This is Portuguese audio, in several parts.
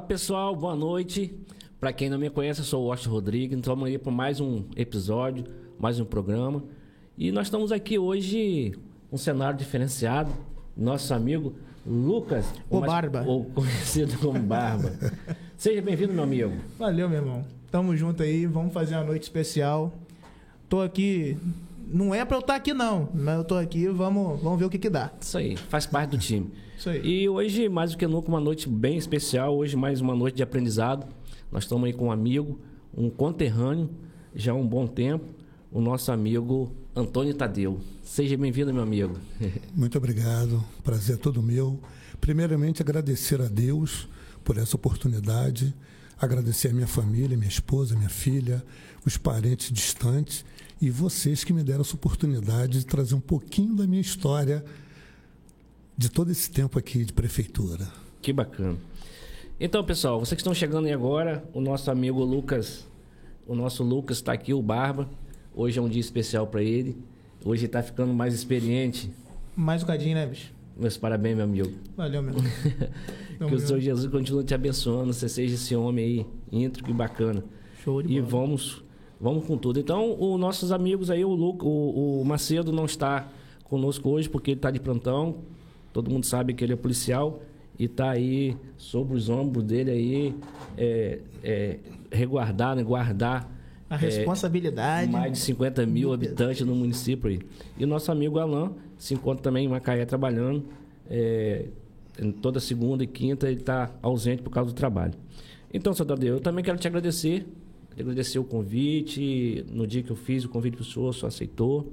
Fala pessoal, boa noite. Para quem não me conhece, eu sou o Washington Rodrigues. Estamos aí para mais um episódio, mais um programa. E nós estamos aqui hoje um cenário diferenciado. Nosso amigo Lucas, o mais, Barba, ou conhecido como Barba. Seja bem-vindo, meu amigo. Valeu, meu irmão. Tamo junto aí, vamos fazer uma noite especial. Tô aqui não é para eu estar aqui não, mas eu tô aqui, vamos, vamos ver o que que dá. Isso aí, faz parte do time. Isso aí. E hoje, mais do que nunca, uma noite bem especial, hoje mais uma noite de aprendizado. Nós estamos aí com um amigo, um conterrâneo, já há um bom tempo, o nosso amigo Antônio Tadeu. Seja bem-vindo, meu amigo. Muito obrigado, prazer é todo meu. Primeiramente, agradecer a Deus por essa oportunidade, agradecer a minha família, minha esposa, minha filha, os parentes distantes e vocês que me deram essa oportunidade de trazer um pouquinho da minha história de todo esse tempo aqui de prefeitura. Que bacana. Então, pessoal, vocês que estão chegando aí agora, o nosso amigo Lucas, o nosso Lucas está aqui, o Barba. Hoje é um dia especial para ele. Hoje está ficando mais experiente. Mais um cadinho, né, bicho? Meus parabéns, meu amigo. Valeu, meu. que o Senhor Jesus continue te abençoando. Você seja esse homem aí, íntegro e bacana. Show de bola. E vamos Vamos com tudo. Então, os nossos amigos aí, o, Lu, o, o Macedo não está conosco hoje porque ele está de plantão. Todo mundo sabe que ele é policial e está aí sobre os ombros dele aí, é, é, reguardar, né, guardar a responsabilidade. É, mais de 50 mil habitantes no município aí. E o nosso amigo Alain se encontra também em Macaé trabalhando. É, toda segunda e quinta ele está ausente por causa do trabalho. Então, seu Tadeu, eu também quero te agradecer agradecer o convite. No dia que eu fiz o convite para o senhor, o senhor aceitou.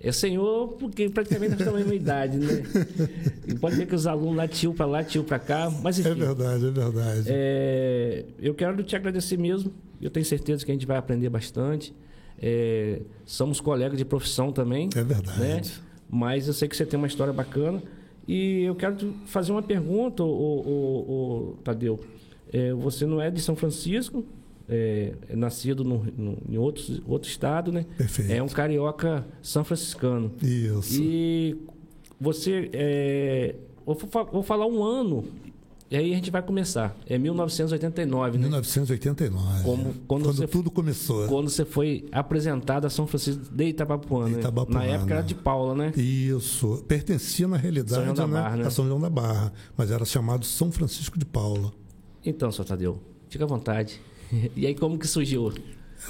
É senhor, porque praticamente nós estamos na mesma idade, né? E pode ver que os alunos lá tio para lá, tio para cá, mas enfim. É verdade, é verdade. É, eu quero te agradecer mesmo. Eu tenho certeza que a gente vai aprender bastante. É, somos colegas de profissão também. É verdade. Né? Mas eu sei que você tem uma história bacana. E eu quero fazer uma pergunta, o, o, o Tadeu. É, você não é de São Francisco, é, é nascido no, no, em outro, outro estado, né? Perfeito. É um carioca são franciscano. Isso. E você. É, vou, vou falar um ano e aí a gente vai começar. É 1989, né? 1989. Como, quando, quando você, tudo começou. Quando você foi apresentado a São Francisco de Itabapuana. Né? Itabapuana. Na época era de Paula, né? Isso. Pertencia, na realidade, São da Barra, né? né? a São João da Barra. Mas era chamado São Francisco de Paula. Então, senhor Tadeu, fica à vontade. E aí como que surgiu?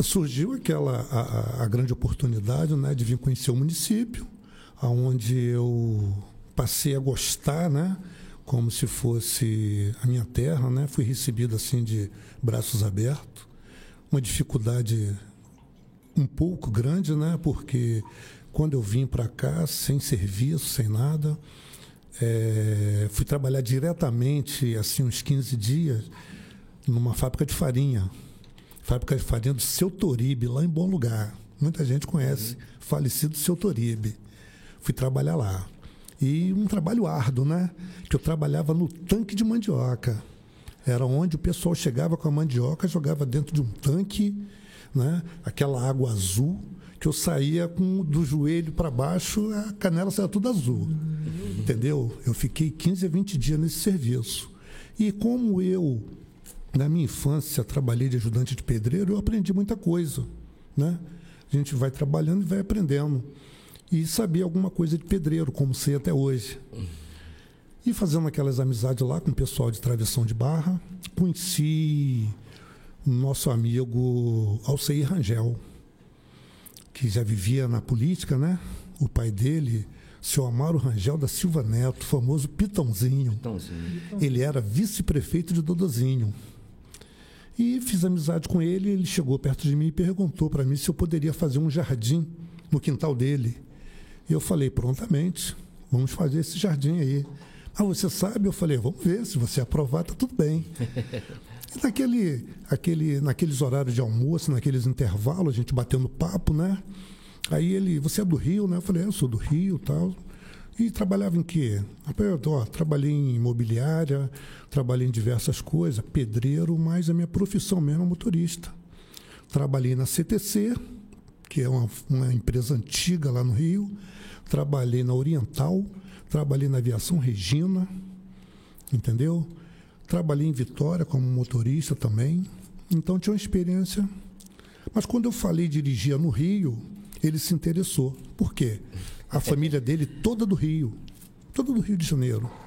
Surgiu aquela a, a, grande oportunidade né, de vir conhecer o município, aonde eu passei a gostar, né, como se fosse a minha terra, né? Fui recebido assim de braços abertos. Uma dificuldade um pouco grande, né? Porque quando eu vim para cá sem serviço, sem nada, é, fui trabalhar diretamente assim uns 15 dias numa fábrica de farinha. Fábrica de farinha do Seu Toribe, lá em Bom Lugar. Muita gente conhece, uhum. falecido Seu Toribe. Fui trabalhar lá. E um trabalho árduo, né? Que eu trabalhava no tanque de mandioca. Era onde o pessoal chegava com a mandioca, jogava dentro de um tanque, né? Aquela água azul, que eu saía com do joelho para baixo, a canela saía tudo azul. Uhum. Entendeu? Eu fiquei 15 a 20 dias nesse serviço. E como eu na minha infância, trabalhei de ajudante de pedreiro, eu aprendi muita coisa. Né? A gente vai trabalhando e vai aprendendo. E sabia alguma coisa de pedreiro, como sei até hoje. E fazendo aquelas amizades lá com o pessoal de travessão de barra, conheci nosso amigo Alceir Rangel, que já vivia na política, né? O pai dele, seu Amaro Rangel da Silva Neto, famoso Pitãozinho. Pitãozinho. Ele era vice-prefeito de Dodozinho. E fiz amizade com ele. Ele chegou perto de mim e perguntou para mim se eu poderia fazer um jardim no quintal dele. E eu falei prontamente: vamos fazer esse jardim aí. Ah, você sabe? Eu falei: vamos ver, se você aprovar, tá tudo bem. E naquele, aquele, naqueles horários de almoço, naqueles intervalos, a gente batendo papo, né? Aí ele, você é do Rio, né? Eu falei, é, eu sou do Rio tal. E trabalhava em quê? Ó, trabalhei em imobiliária, trabalhei em diversas coisas, pedreiro, mas a minha profissão mesmo é motorista. Trabalhei na CTC, que é uma, uma empresa antiga lá no Rio, trabalhei na Oriental, trabalhei na Aviação Regina, entendeu? Trabalhei em Vitória como motorista também. Então tinha uma experiência. Mas quando eu falei dirigia no Rio, ele se interessou. Por quê? A família dele toda do Rio. Toda do Rio de Janeiro.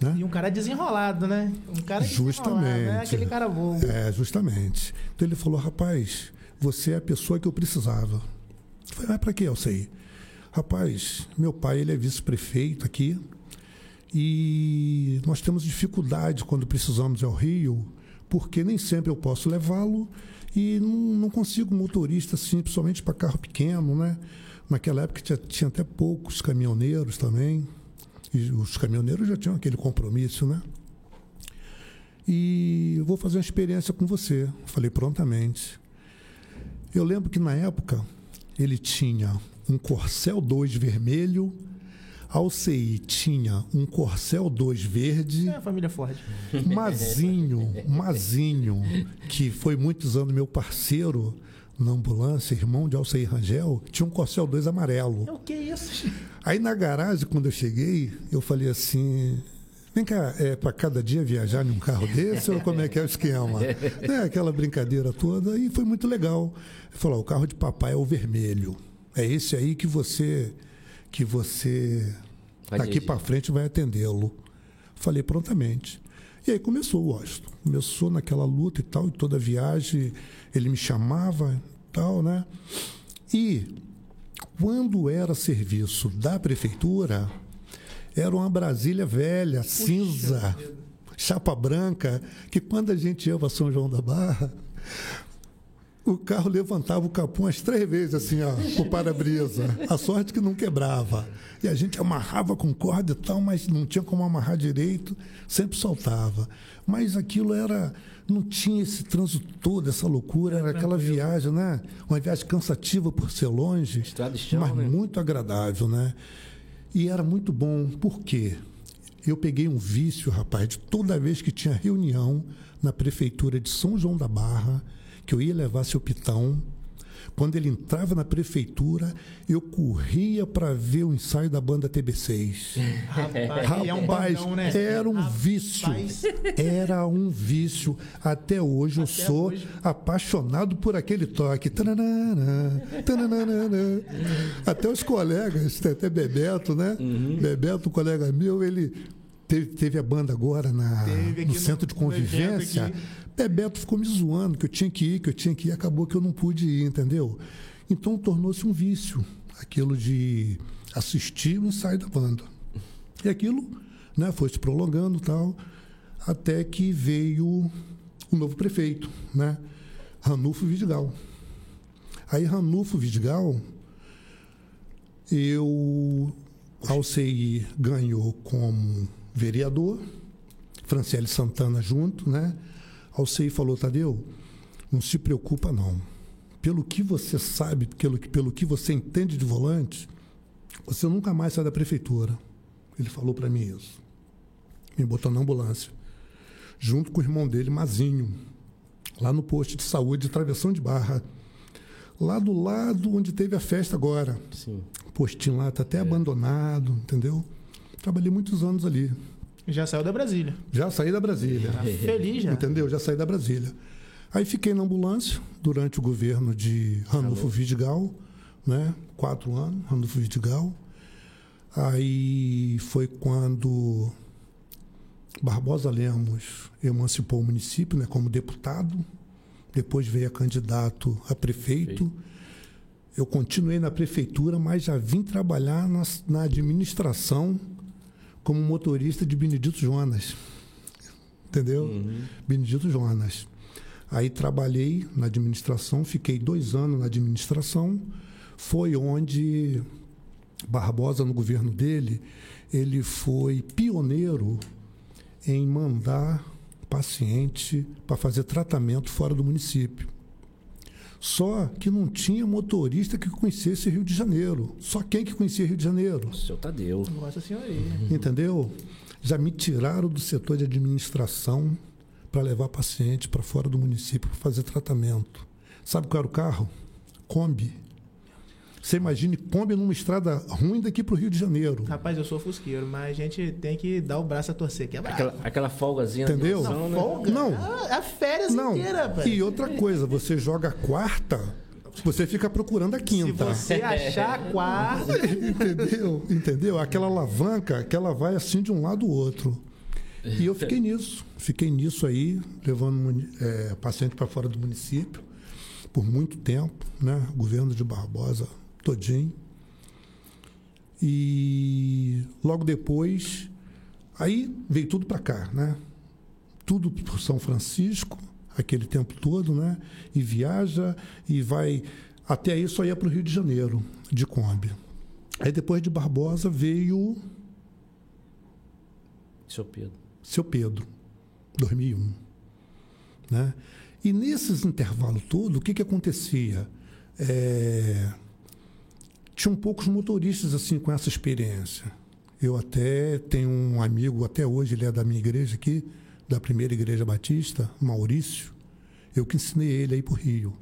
Né? E um cara desenrolado, né? Um cara Justamente. Né? Aquele cara bom. É, justamente. Então ele falou, rapaz, você é a pessoa que eu precisava. Eu falei, mas para que eu sei? Rapaz, meu pai ele é vice-prefeito aqui e nós temos dificuldade quando precisamos ao Rio, porque nem sempre eu posso levá-lo e não, não, consigo motorista assim, principalmente para carro pequeno, né? Naquela época tinha, tinha até poucos caminhoneiros também. E os caminhoneiros já tinham aquele compromisso, né? E eu vou fazer uma experiência com você. Falei prontamente. Eu lembro que na época ele tinha um Corcel 2 vermelho, a UCI tinha um Corcel 2 verde. É a família Ford. Mazinho, Mazinho, que foi muitos anos meu parceiro na ambulância, irmão de Alceir Rangel, tinha um Corcel 2 amarelo. É o que é isso? Aí na garagem, quando eu cheguei, eu falei assim. Vem cá, é para cada dia viajar num carro desse ou como é que é o esquema? É, aquela brincadeira toda e foi muito legal. Ele falou: o carro de papai é o vermelho. É esse aí que você que você daqui para frente vai atendê-lo. Falei prontamente. E aí começou o Washington. Começou naquela luta e tal, e toda viagem ele me chamava e tal, né? E quando era serviço da prefeitura, era uma Brasília velha, Puxa cinza, chapa branca, que quando a gente ia para São João da Barra, o carro levantava o capô umas três vezes, assim, ó, o para-brisa. A sorte que não quebrava. E a gente amarrava com corda e tal, mas não tinha como amarrar direito, sempre soltava. Mas aquilo era. Não tinha esse trânsito todo, essa loucura, era aquela viagem, né? Uma viagem cansativa por ser longe, chão, mas né? muito agradável, né? E era muito bom, por quê? Eu peguei um vício, rapaz, de toda vez que tinha reunião na prefeitura de São João da Barra, que eu ia levar seu pitão. Quando ele entrava na prefeitura, eu corria para ver o ensaio da banda TB6. Rapaz, Rapaz é um bandão, né? era um Rapaz. vício. Era um vício. Até hoje Até eu sou hoje. apaixonado por aquele toque. Até os colegas, até Bebeto, né? Uhum. Bebeto, um colega meu, ele teve, teve a banda agora na, no centro de convivência. Bebeto ficou me zoando que eu tinha que ir, que eu tinha que ir, acabou que eu não pude ir, entendeu? Então tornou-se um vício, aquilo de assistir o ensaio da banda. E aquilo né, foi se prolongando tal, até que veio o novo prefeito, né? Ranulfo Vidigal. Aí Ranulfo Vidigal, eu, ao CI, ganhou como vereador, Franciele Santana junto, né? Alcei falou, Tadeu, não se preocupa não. Pelo que você sabe, pelo, pelo que você entende de volante, você nunca mais sai da prefeitura. Ele falou para mim isso. Me botou na ambulância. Junto com o irmão dele, Mazinho. Lá no posto de saúde, travessão de barra. Lá do lado onde teve a festa agora. Sim. O postinho lá está até é. abandonado, entendeu? Trabalhei muitos anos ali. Já saiu da Brasília. Já saí da Brasília. Tá feliz já. Entendeu? Já saí da Brasília. Aí fiquei na ambulância durante o governo de Ranulfo Vidigal, né? Quatro anos, Ranulfo Vidigal. Aí foi quando Barbosa Lemos emancipou o município, né? Como deputado. Depois veio a candidato a prefeito. Eu continuei na prefeitura, mas já vim trabalhar na, na administração como motorista de Benedito Jonas. Entendeu? Uhum. Benedito Jonas. Aí trabalhei na administração, fiquei dois anos na administração. Foi onde Barbosa, no governo dele, ele foi pioneiro em mandar paciente para fazer tratamento fora do município. Só que não tinha motorista que conhecesse Rio de Janeiro. Só quem que conhecia Rio de Janeiro? O seu Tadeu. Nossa senhoria. Entendeu? Já me tiraram do setor de administração para levar paciente para fora do município para fazer tratamento. Sabe qual era o carro? Kombi. Você imagine Kombi numa estrada ruim daqui para o Rio de Janeiro. Rapaz, eu sou fusqueiro, mas a gente tem que dar o braço a torcer, que é. Aquela, aquela folgazinha. Entendeu? de noção, né? Folga? Não. Ah, a férias Não. inteira, rapaz. E outra coisa, você joga a quarta, você fica procurando a Se quinta. você achar a quarta... Entendeu? Entendeu? Aquela alavanca que ela vai assim de um lado ao outro. E eu fiquei nisso. Fiquei nisso aí, levando é, paciente para fora do município por muito tempo, né? Governo de Barbosa todinho. E logo depois, aí veio tudo para cá, né? Tudo por São Francisco, aquele tempo todo, né? E viaja e vai. Até aí só ia para o Rio de Janeiro, de Kombi. Aí depois de Barbosa veio Seu Pedro. seu Pedro, 2001. Né? E nesses intervalos todos, o que, que acontecia? É, Tinham poucos motoristas assim com essa experiência. Eu até tenho um amigo, até hoje, ele é da minha igreja aqui, da primeira igreja batista, Maurício. Eu que ensinei ele aí para o Rio.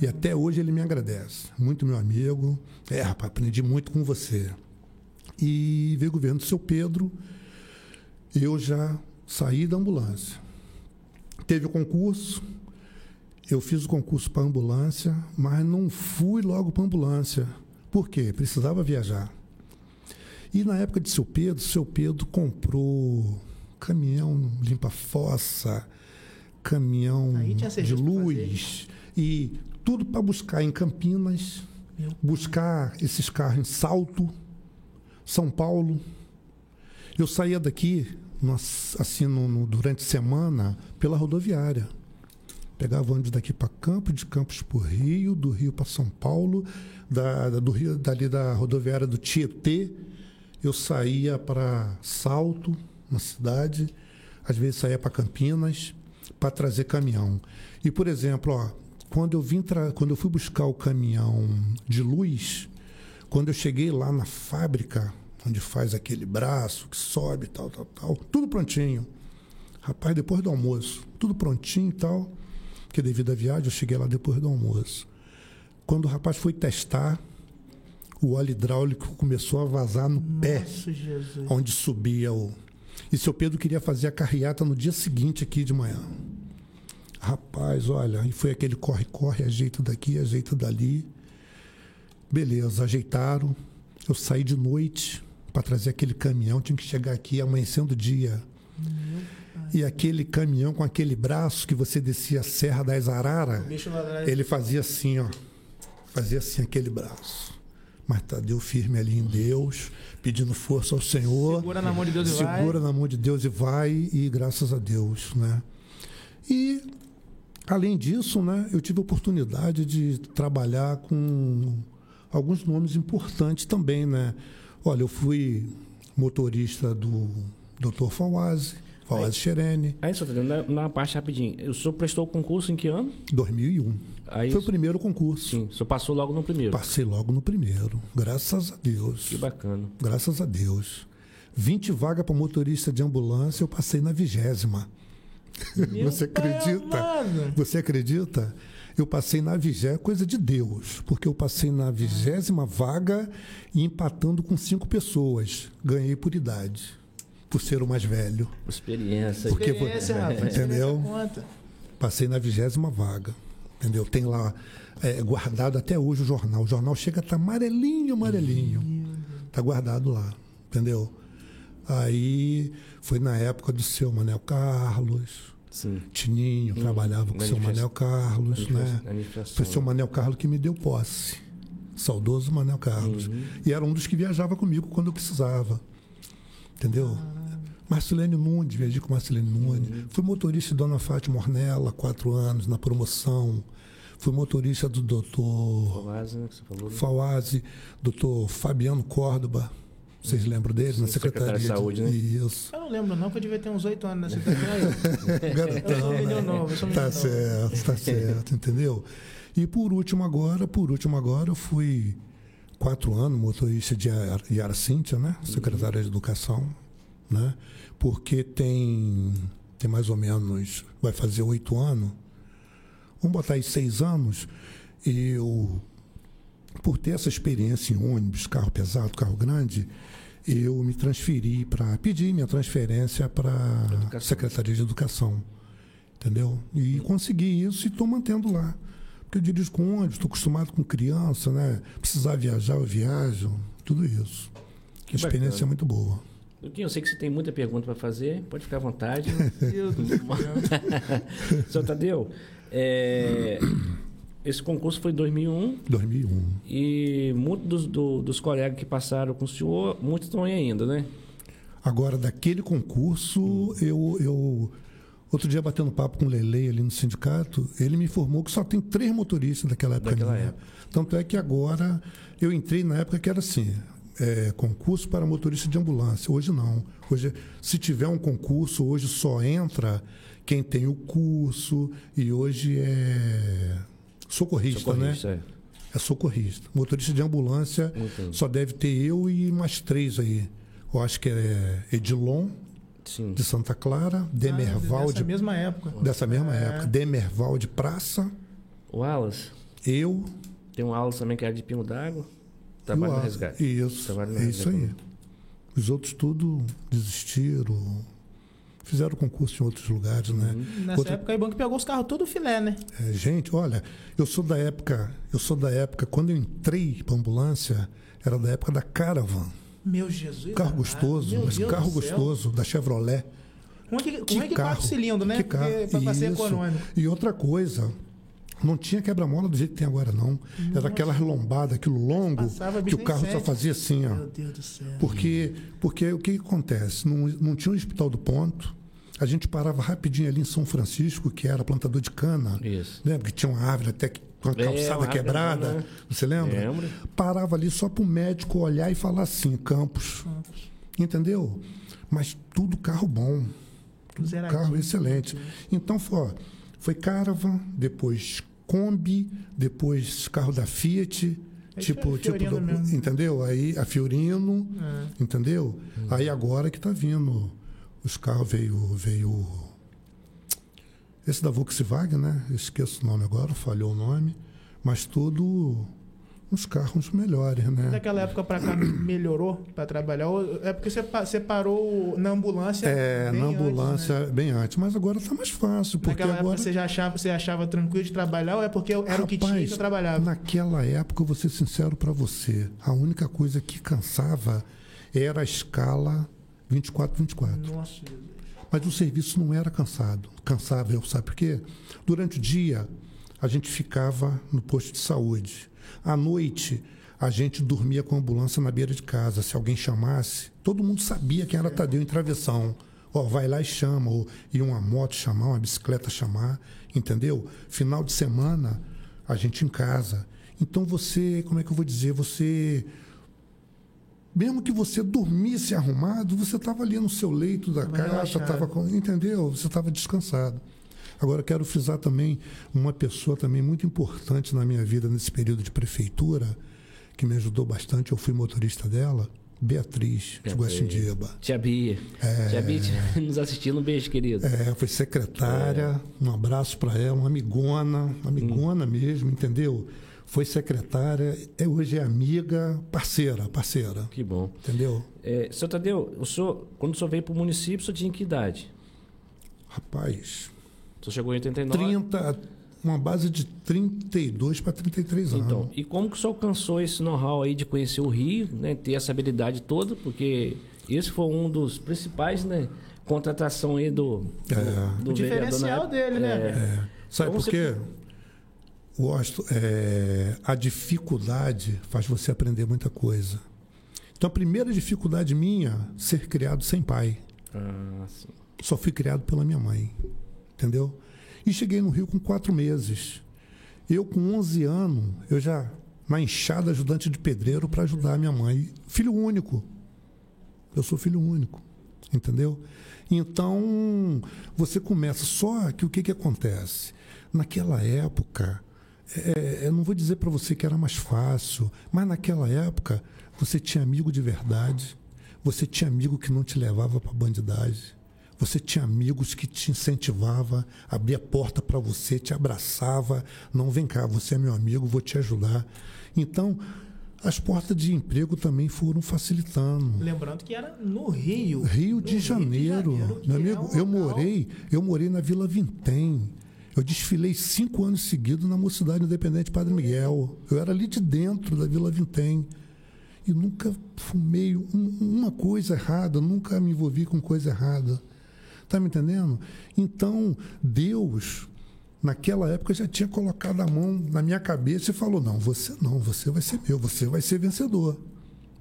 E até hoje ele me agradece. Muito meu amigo. É, rapaz, aprendi muito com você. E veio o governo do seu Pedro, eu já saí da ambulância. Teve o concurso, eu fiz o concurso para ambulância, mas não fui logo para ambulância. Por quê? Precisava viajar. E na época de seu Pedro, seu Pedro comprou caminhão limpa-fossa, caminhão de luz e tudo para buscar em Campinas, buscar esses carros em Salto, São Paulo. Eu saía daqui, nós- assim, no- no- durante semana, pela rodoviária. Pegava ônibus daqui para Campos, de Campos para Rio, do Rio para São Paulo, da, do Rio, dali da rodoviária do Tietê, eu saía para Salto, na cidade, às vezes saía para Campinas, para trazer caminhão. E, por exemplo, ó, quando eu vim quando eu fui buscar o caminhão de luz, quando eu cheguei lá na fábrica, onde faz aquele braço que sobe, tal, tal, tal, tudo prontinho. Rapaz, depois do almoço, tudo prontinho e tal, porque devido à viagem eu cheguei lá depois do almoço. Quando o rapaz foi testar, o óleo hidráulico começou a vazar no pé, Nossa, Jesus. onde subia o. E seu Pedro queria fazer a carreata no dia seguinte aqui de manhã. Rapaz, olha, e foi aquele corre-corre, ajeito daqui, ajeito dali. Beleza, ajeitaram. Eu saí de noite para trazer aquele caminhão, tinha que chegar aqui amanhecendo o dia. E aquele caminhão com aquele braço que você descia a Serra das Arara, ele fazia assim, ó. Fazia assim aquele braço. Mas Tadeu firme ali em Deus, pedindo força ao Senhor. Segura na mão de Deus e vai. Segura na mão de Deus e vai, e graças a Deus, né? E, além disso, né, eu tive a oportunidade de trabalhar com alguns nomes importantes também, né? Olha, eu fui motorista do Dr. Fawaz, Fawaz Xerene, Aí, só na, na parte rapidinho. O senhor prestou o concurso em que ano? 2001. Aí, Foi o primeiro concurso. sim, o senhor passou logo no primeiro. Passei logo no primeiro, graças a Deus. Que bacana. Graças a Deus. 20 vagas para motorista de ambulância, eu passei na vigésima. Você acredita? Você acredita? Eu passei na vigésima, coisa de Deus, porque eu passei na vigésima vaga e empatando com cinco pessoas. Ganhei por idade, por ser o mais velho. Experiência. Porque- Experiência, rapaz. Entendeu? Experiência. Passei na vigésima vaga, entendeu? Tem lá é, guardado até hoje o jornal. O jornal chega a estar amarelinho, amarelinho. Tá guardado lá, entendeu? Aí foi na época do seu Manel Carlos, Sim. Tininho, Hum, trabalhava com o seu Manel Carlos, né? Foi o seu Manel Carlos que me deu posse. Saudoso Manel Carlos. Uhum. E era um dos que viajava comigo quando eu precisava. Entendeu? Marcelene Nunes, viajei com Marcelene Nunes. Uhum. Fui motorista de Dona Fátima Ornella, quatro anos, na promoção. Fui motorista do doutor Fawaz, né, que você falou. né? Fawaz, doutor Fabiano Córdoba. Vocês lembram dele? Sim, na Secretaria de Saúde, né? Isso. Eu não lembro, não, que eu devia ter uns oito anos nessa secretaria. Garotão, Eu sou né? novo, eu sou Tá novo. certo, tá certo, entendeu? E por último agora, por último agora, eu fui quatro anos motorista de Yara- Yara Cíntia, né? Secretária de Educação, né? Porque tem, tem mais ou menos, vai fazer oito anos, vamos botar aí seis anos, eu por ter essa experiência em ônibus, carro pesado, carro grande, eu me transferi para pedir minha transferência para a Secretaria de Educação. Entendeu? E consegui isso e estou mantendo lá. Porque eu dirijo com ônibus, estou acostumado com criança, né? Precisar viajar, eu viajo, tudo isso. Que a experiência bacana. é muito boa. Luquinho, eu sei que você tem muita pergunta para fazer, pode ficar à vontade. Deus do céu. Seu Tadeu, é, esse concurso foi em 2001 2001. e muitos dos, do- dos colegas que passaram com o senhor, muitos estão aí ainda, né? Agora, daquele concurso, eu, eu. Outro dia, batendo papo com o Lele ali no sindicato, ele me informou que só tem três motoristas daquela época. Daquela minha. época. Tanto é que agora eu entrei na época que era assim. É, concurso para motorista de ambulância. Hoje não. Hoje, se tiver um concurso, hoje só entra quem tem o curso e hoje é socorrista, né? Socorrista, é. É socorrista. Motorista de ambulância Entendi. só deve ter eu e mais três aí. Eu acho que é Edilon, Sim. de Santa Clara, Demerval, Ah, Dessa de, mesma época. dessa mesma É. época, Demerval de Praça, O Wallace, eu tem um Wallace também que era de Pingo d'Água, e trabalha o no resgate. Isso, Trabalha no é isso aí. Os outros tudo desistiram, fizeram concurso em outros lugares, né? Nessa Outra- época, o banco pegou os carros todo filé, né? É, gente, olha, eu sou da época, eu sou da época, quando eu entrei para ambulância, era da época da Caravan. Meu Jesus. Carro gostoso, Meu mas Deus carro gostoso, da Chevrolet. Como é que, Que como é que carro, quatro cilindros, né? Que carro. Porque pra ser econômico. E outra coisa, não tinha quebra-mola do jeito que tem agora, não. Era aquelas lombadas, aquilo longo, que o carro só fazia assim, ó. Meu Deus do céu. Porque, porque o que, que acontece? Não, não tinha o Hospital do Ponto. A gente parava rapidinho ali em São Francisco, que era plantador de cana. Isso. Lembra que tinha uma árvore até que, com a É, calçada árvore quebrada? grandona. Você lembra? Lembro. Parava ali só para o médico olhar e falar assim, Campos. Entendeu? Mas tudo carro bom. Tudo Zeradinho. carro excelente. Então, foi, ó, foi Caravan, depois Kombi, depois carro da Fiat. Aí tipo, tipo do- entendeu? Aí a Fiorino, É. entendeu? Aí agora que tá vindo os carros veio veio esse da Volkswagen, né? Eu esqueço o nome agora, falhou o nome, mas tudo uns carros melhores, né? Daquela época pra cá melhorou pra trabalhar? É porque você, pa- você parou na ambulância. É, na antes, ambulância né? bem antes, mas agora tá mais fácil, porque Naquela agora época você já achava, você achava tranquilo de trabalhar ou é porque era o que tinha que Rapaz, você trabalhava? Naquela época, eu vou ser sincero para você, a única coisa que cansava era a escala 24-24. Nossa, Jesus. Mas o serviço não era cansado. Cansava, eu sabe por quê? Durante o dia, a gente ficava no posto de saúde. À noite, a gente dormia com a ambulância na beira de casa. Se alguém chamasse, todo mundo sabia quem era Tadeu em travessão. Ó, vai lá e chama, ou ia uma moto chamar, uma bicicleta chamar, entendeu? Final de semana, a gente em casa. Então você, como é que eu vou dizer? Você mesmo que você dormisse arrumado, você estava ali no seu leito da Tava casa, estava com, entendeu? Você estava descansado. Agora quero frisar também uma pessoa também muito importante na minha vida nesse período de prefeitura, que me ajudou bastante, eu fui motorista dela, Beatriz, de Beatriz. Guaxindiba. Tia Bia. Tia Bia nos assistindo, um beijo, querido. É, foi secretária, um abraço para ela, uma amigona, amigona mesmo, entendeu? Foi secretária, é, hoje é amiga, parceira, parceira, Que bom. entendeu? É, seu Tadeu, o senhor, quando o senhor veio para o município, o senhor tinha que idade? Rapaz, Senhor chegou em 89? 30, uma base de 32 para 33 anos. Então, e como que o senhor alcançou esse know-how aí de conhecer o Rio, né? Ter essa habilidade toda, porque esse foi um dos principais, né? Contratação aí do, do, É. do O diferencial dele, né? É. Sabe Então por quê? Gosto, é, a dificuldade faz você aprender muita coisa. Então, a primeira dificuldade minha, ser criado sem pai. Ah, sim. Só fui criado pela minha mãe. Entendeu? E cheguei no Rio com quatro meses. Eu, com 11 anos, eu já na enxada ajudante de pedreiro para ajudar a minha mãe. Filho único. Eu sou filho único. Entendeu? Então, você começa. Só que o que, que acontece? Naquela época, é, eu não vou dizer para você que era mais fácil, mas naquela época você tinha amigo de verdade, você tinha amigo que não te levava para bandidagem, Você tinha amigos que te incentivava, abria a porta para você, te abraçava, não vem cá, você é meu amigo, vou te ajudar. Então, as portas de emprego também foram facilitando. Lembrando que era no Rio. Rio no de Janeiro. Rio de Janeiro meu que é amigo, um eu morei, eu morei na Vila Vintém. Eu desfilei cinco anos seguidos na Mocidade Independente Padre Miguel. Eu era ali de dentro da Vila Vintém. E nunca fumei um- uma coisa errada, nunca me envolvi com coisa errada. Tá me entendendo? Então, Deus, naquela época, já tinha colocado a mão na minha cabeça e falou: não, você não, você vai ser meu, você vai ser vencedor.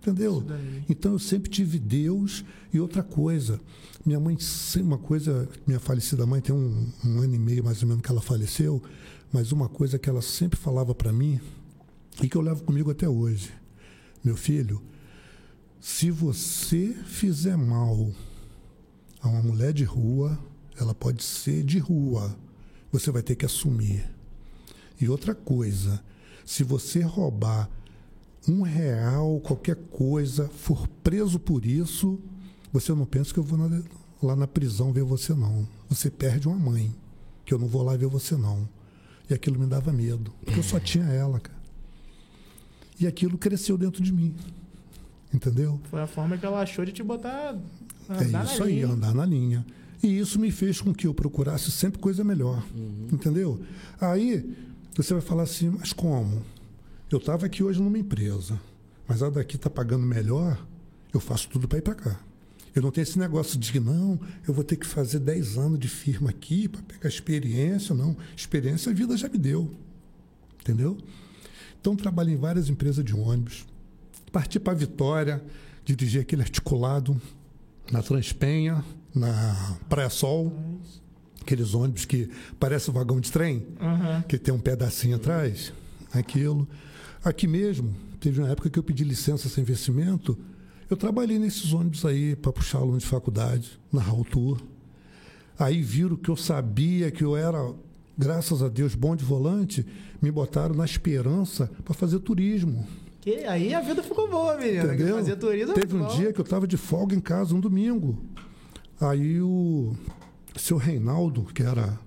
Entendeu? Então eu sempre tive Deus e outra coisa. Minha mãe, uma coisa, minha falecida mãe tem um, um ano e meio mais ou menos que ela faleceu, mas uma coisa que ela sempre falava para mim e que eu levo comigo até hoje. Meu filho, se você fizer mal a uma mulher de rua, ela pode ser de rua. Você vai ter que assumir. E outra coisa, se você roubar um real, qualquer coisa, for preso por isso, você não pensa que eu vou na- lá na prisão ver você, não. Você perde uma mãe, que eu não vou lá ver você, não. E aquilo me dava medo, porque eu só tinha ela, cara. E aquilo cresceu dentro de mim. Entendeu? Foi a forma que ela achou de te botar. É isso aí, linha. andar na linha. E isso me fez com que eu procurasse sempre coisa melhor. Entendeu? Aí você vai falar assim, mas como? Eu estava aqui hoje numa empresa, mas a daqui está pagando melhor, eu faço tudo para ir para cá. Eu não tenho esse negócio de que não, eu vou ter que fazer 10 anos de firma aqui para pegar experiência, não. Experiência a vida já me deu. Entendeu? Então trabalhei em várias empresas de ônibus. Parti para Vitória, dirigi aquele articulado na Transpenha, na Praia Sol, aqueles ônibus que parece um vagão de trem, Aham. que tem um pedacinho atrás, aquilo. Aqui mesmo, teve uma época que eu pedi licença sem vencimento, eu trabalhei nesses ônibus aí para puxar aluno de faculdade, na Raul Tour. Aí viram que eu sabia que eu era, graças a Deus, bom de volante, me botaram na esperança para fazer turismo. Que aí a vida ficou boa, menina. que Entendeu? Fazer turismo Teve um bom. dia que eu estava de folga em casa, um domingo. Aí o seu Reinaldo, que era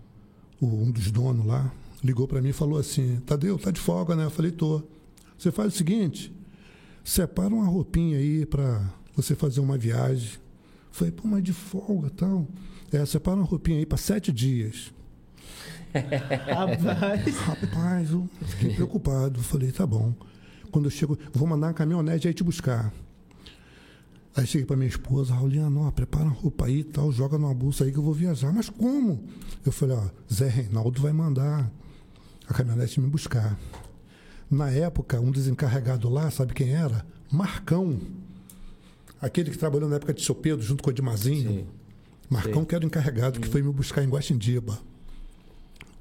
o- um dos donos lá, ligou para mim e falou assim: Tadeu, tá de folga, né? Eu falei: tô. Você faz o seguinte: separa uma roupinha aí para você fazer uma viagem. Eu falei: pô, mas de folga tal. É, separa uma roupinha aí para sete dias. Rapaz. Rapaz, eu fiquei preocupado. Falei, tá bom. Quando eu chego, vou mandar uma caminhonete aí te buscar. Aí cheguei pra minha esposa, Rauliana, ó, prepara uma roupa aí e tal, joga numa bolsa aí que eu vou viajar. Mas como? Eu falei, ó, Zé Reinaldo vai mandar a caminhonete me buscar. Na época, um desencarregado lá, sabe quem era? Marcão. Aquele que trabalhou na época de seu Pedro, junto com o Edmazinho. Sim. Marcão, Sei. que era o encarregado, que foi me buscar em Guaxindiba.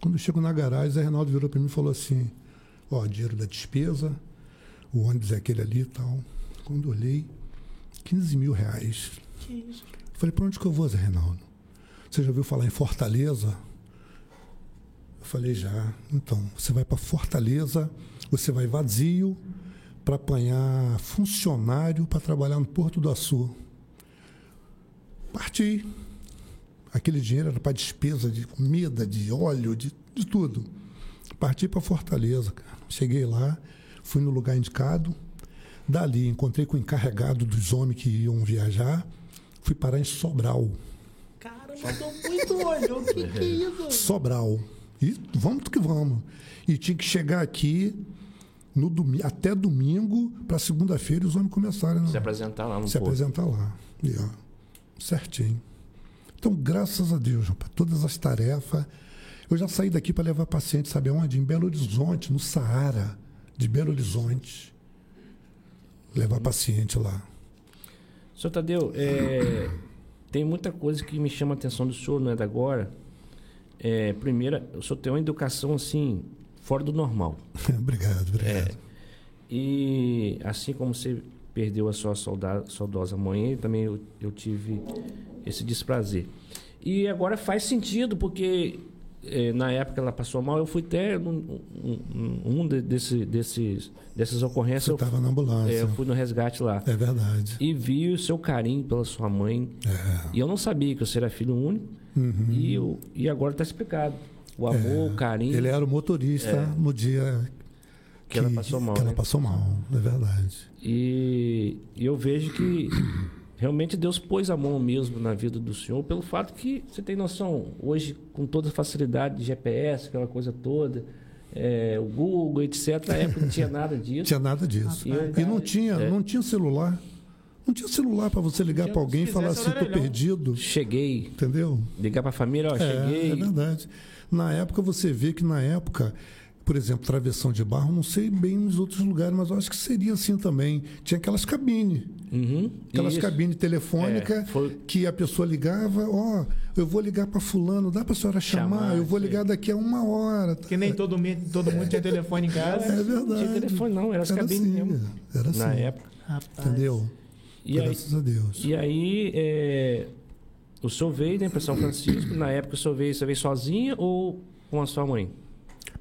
Quando eu chego na garagem, Zé Reinaldo virou para mim e falou assim: Ó, dinheiro da despesa, o ônibus é aquele ali e tal. Quando olhei, 15 mil reais. Que isso? Falei: Para onde que eu vou, Zé Reinaldo? Você já ouviu falar em Fortaleza? Eu falei: Já. Então, você vai para Fortaleza, você vai vazio para apanhar funcionário para trabalhar no Porto do Açu. Parti. Aquele dinheiro era para despesa de comida, de óleo, de, de tudo. Parti para Fortaleza, cara. Cheguei lá, fui no lugar indicado. Dali, encontrei com o encarregado dos homens que iam viajar. Fui parar em Sobral. Cara, mandou muito olho. O que, que é isso? Sobral. E vamos que vamos. E tinha que chegar aqui no domi até domingo para segunda-feira os homens começarem Se a apresentar lá no se apresentar lá. E, ó, certinho. Então, graças a Deus, rapaz, todas as tarefas. Eu já saí daqui para levar paciente, sabe aonde? Em Belo Horizonte, no Saara de Belo Horizonte. Levar paciente lá. Senhor Tadeu, é, tem muita coisa que me chama a atenção do senhor, não é da agora. É, primeira, o senhor tem uma educação assim, fora do normal. obrigado, obrigado. E assim como você perdeu a sua saudosa mãe, também eu, eu tive esse desprazer. E agora faz sentido, porque eh, na época ela passou mal, eu fui até um, um, um de- desse, desses, dessas ocorrências. Você Eu, estava na ambulância. eh, eu fui no resgate lá. É verdade. E vi o seu carinho pela sua mãe. É. E eu não sabia que você era filho único. Uhum. E, eu, e agora está explicado. O amor, o carinho Ele era o motorista É. no dia que, ela passou mal. que ela né? passou mal, é verdade. E, e eu vejo que realmente Deus pôs a mão mesmo na vida do senhor, pelo fato que você tem noção, hoje, com toda a facilidade de GPS, aquela coisa toda, é, o Google, etc., na época não tinha nada disso. tinha nada disso. E eu- E não tinha, É. não tinha celular. Não tinha celular para você ligar para alguém e se falar assim, tô orelhão. perdido. Cheguei, Entendeu? ligar para a família, ó, É, cheguei. é verdade. Na época, você vê que na época, por exemplo, travessão de barro, não sei bem nos outros lugares, mas eu acho que seria assim também. Tinha aquelas cabines. Uhum, Aquelas isso. cabines telefônicas É, foi- que a pessoa ligava, ó, eu vou ligar para fulano, dá para a senhora chamar, Chamar, eu vou aí. ligar daqui a uma hora. Que nem todo, mundo- todo mundo tinha telefone em casa. É Não verdade. tinha telefone, não, era as Era cabines assim, mesmo. era assim. Na época. Rapaz. Entendeu? E aí, Graças a Deus. E aí, é, o senhor veio né, para São Francisco, na época o senhor veio, você veio sozinha ou com a sua mãe?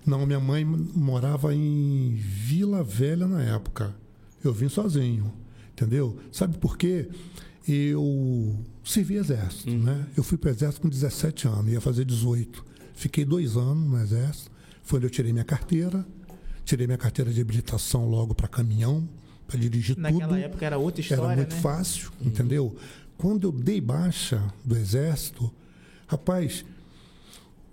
Não, minha mãe morava em Vila Velha na época. Eu vim sozinho, entendeu? Sabe por quê? Eu servi exército, né? Eu fui para o exército com 17 anos, ia fazer 18. Fiquei dois anos no exército. Foi onde eu tirei minha carteira. Tirei minha carteira de habilitação logo para caminhão, para dirigir Naquela tudo. época era outra história, Era muito né? fácil, entendeu? Quando eu dei baixa do exército, rapaz,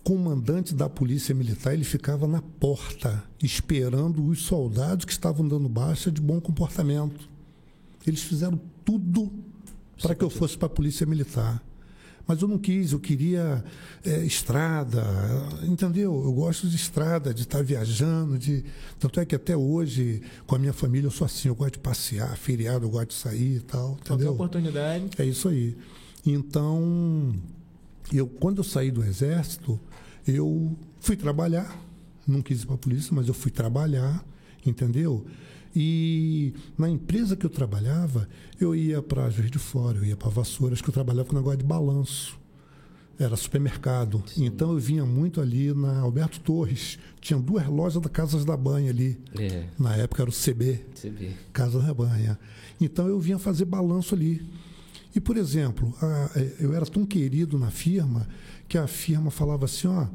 comandante da polícia militar, ele ficava na porta esperando os soldados que estavam dando baixa de bom comportamento. Eles fizeram tudo para que eu fosse para a polícia militar. Mas eu não quis, eu queria é, estrada, entendeu? Eu gosto de estrada, de estar viajando, de. Tanto é que até hoje, com a minha família, eu sou assim, eu gosto de passear, feriado, eu gosto de sair e tal, Qualquer entendeu? oportunidade. É isso aí. Então, eu quando eu saí do exército, eu fui trabalhar. Não quis ir para a polícia, mas eu fui trabalhar, entendeu? E na empresa que eu trabalhava, eu ia para Juiz de Fora, eu ia para Vassouras, que eu trabalhava com negócio de balanço. Era supermercado. Então eu vinha muito ali na Alberto Torres. Tinha duas lojas da Casas da Banha ali. É, Na época era o CB. vê. Casa da Banha. Então eu vinha fazer balanço ali. E, por exemplo, a- eu era tão querido na firma que a firma falava assim: ó,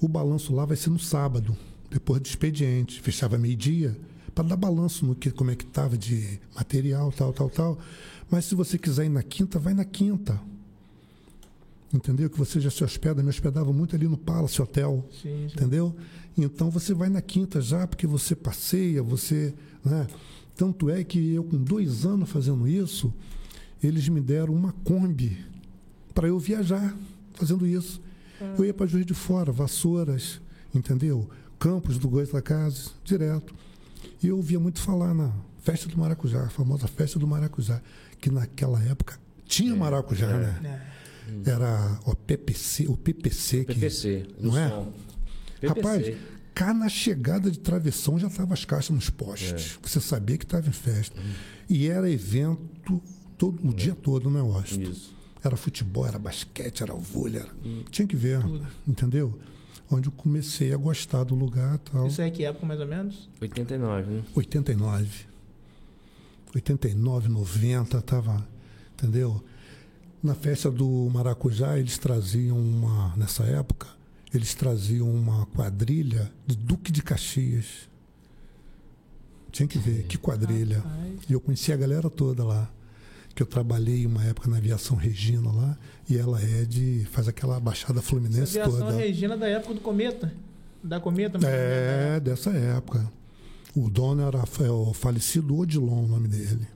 o balanço lá vai ser no sábado, depois do expediente. Fechava meio-dia para dar balanço no que, como é que estava de material, tal, tal, tal. Mas se você quiser ir na quinta, vai na quinta. Entendeu? Que você já se hospeda, me hospedava muito ali no Palace Hotel. Sim, sim. Entendeu? Então você vai na quinta já, porque você passeia, você. Né? Tanto é que eu, com dois anos fazendo isso, eles me deram uma Kombi para eu viajar fazendo isso. Eu ia para Juiz de Fora, Vassouras, entendeu? Campos do Goiás da Casa, direto. E eu ouvia muito falar na festa do maracujá, a famosa festa do maracujá, que naquela época tinha maracujá, né? É. Era o PPC, o PPC, que PPC, no não é? som. Rapaz, cá na chegada de travessão já estavam as caixas nos postes. Você sabia que estava em festa. E era evento todo, o dia todo, né, Washington? Isso. Era futebol, era basquete, era vôlei. Era... Tinha que ver, entendeu? Onde eu comecei a gostar do lugar e tal. Isso aí que época, mais ou menos? 89, né? 89. 89, 90, tava, entendeu? Na festa do Maracujá, eles traziam uma, nessa época, eles traziam uma quadrilha de Duque de Caxias. Tinha que ver, que quadrilha. Rapaz. E eu conheci a galera toda lá. Que eu trabalhei uma época na aviação Regina lá, e ela é de. faz aquela baixada Essa fluminense aviação toda. Regina da época do Cometa. Da Cometa, ou menos, né? É, dessa época. O dono era é, o falecido Odilon, o nome dele.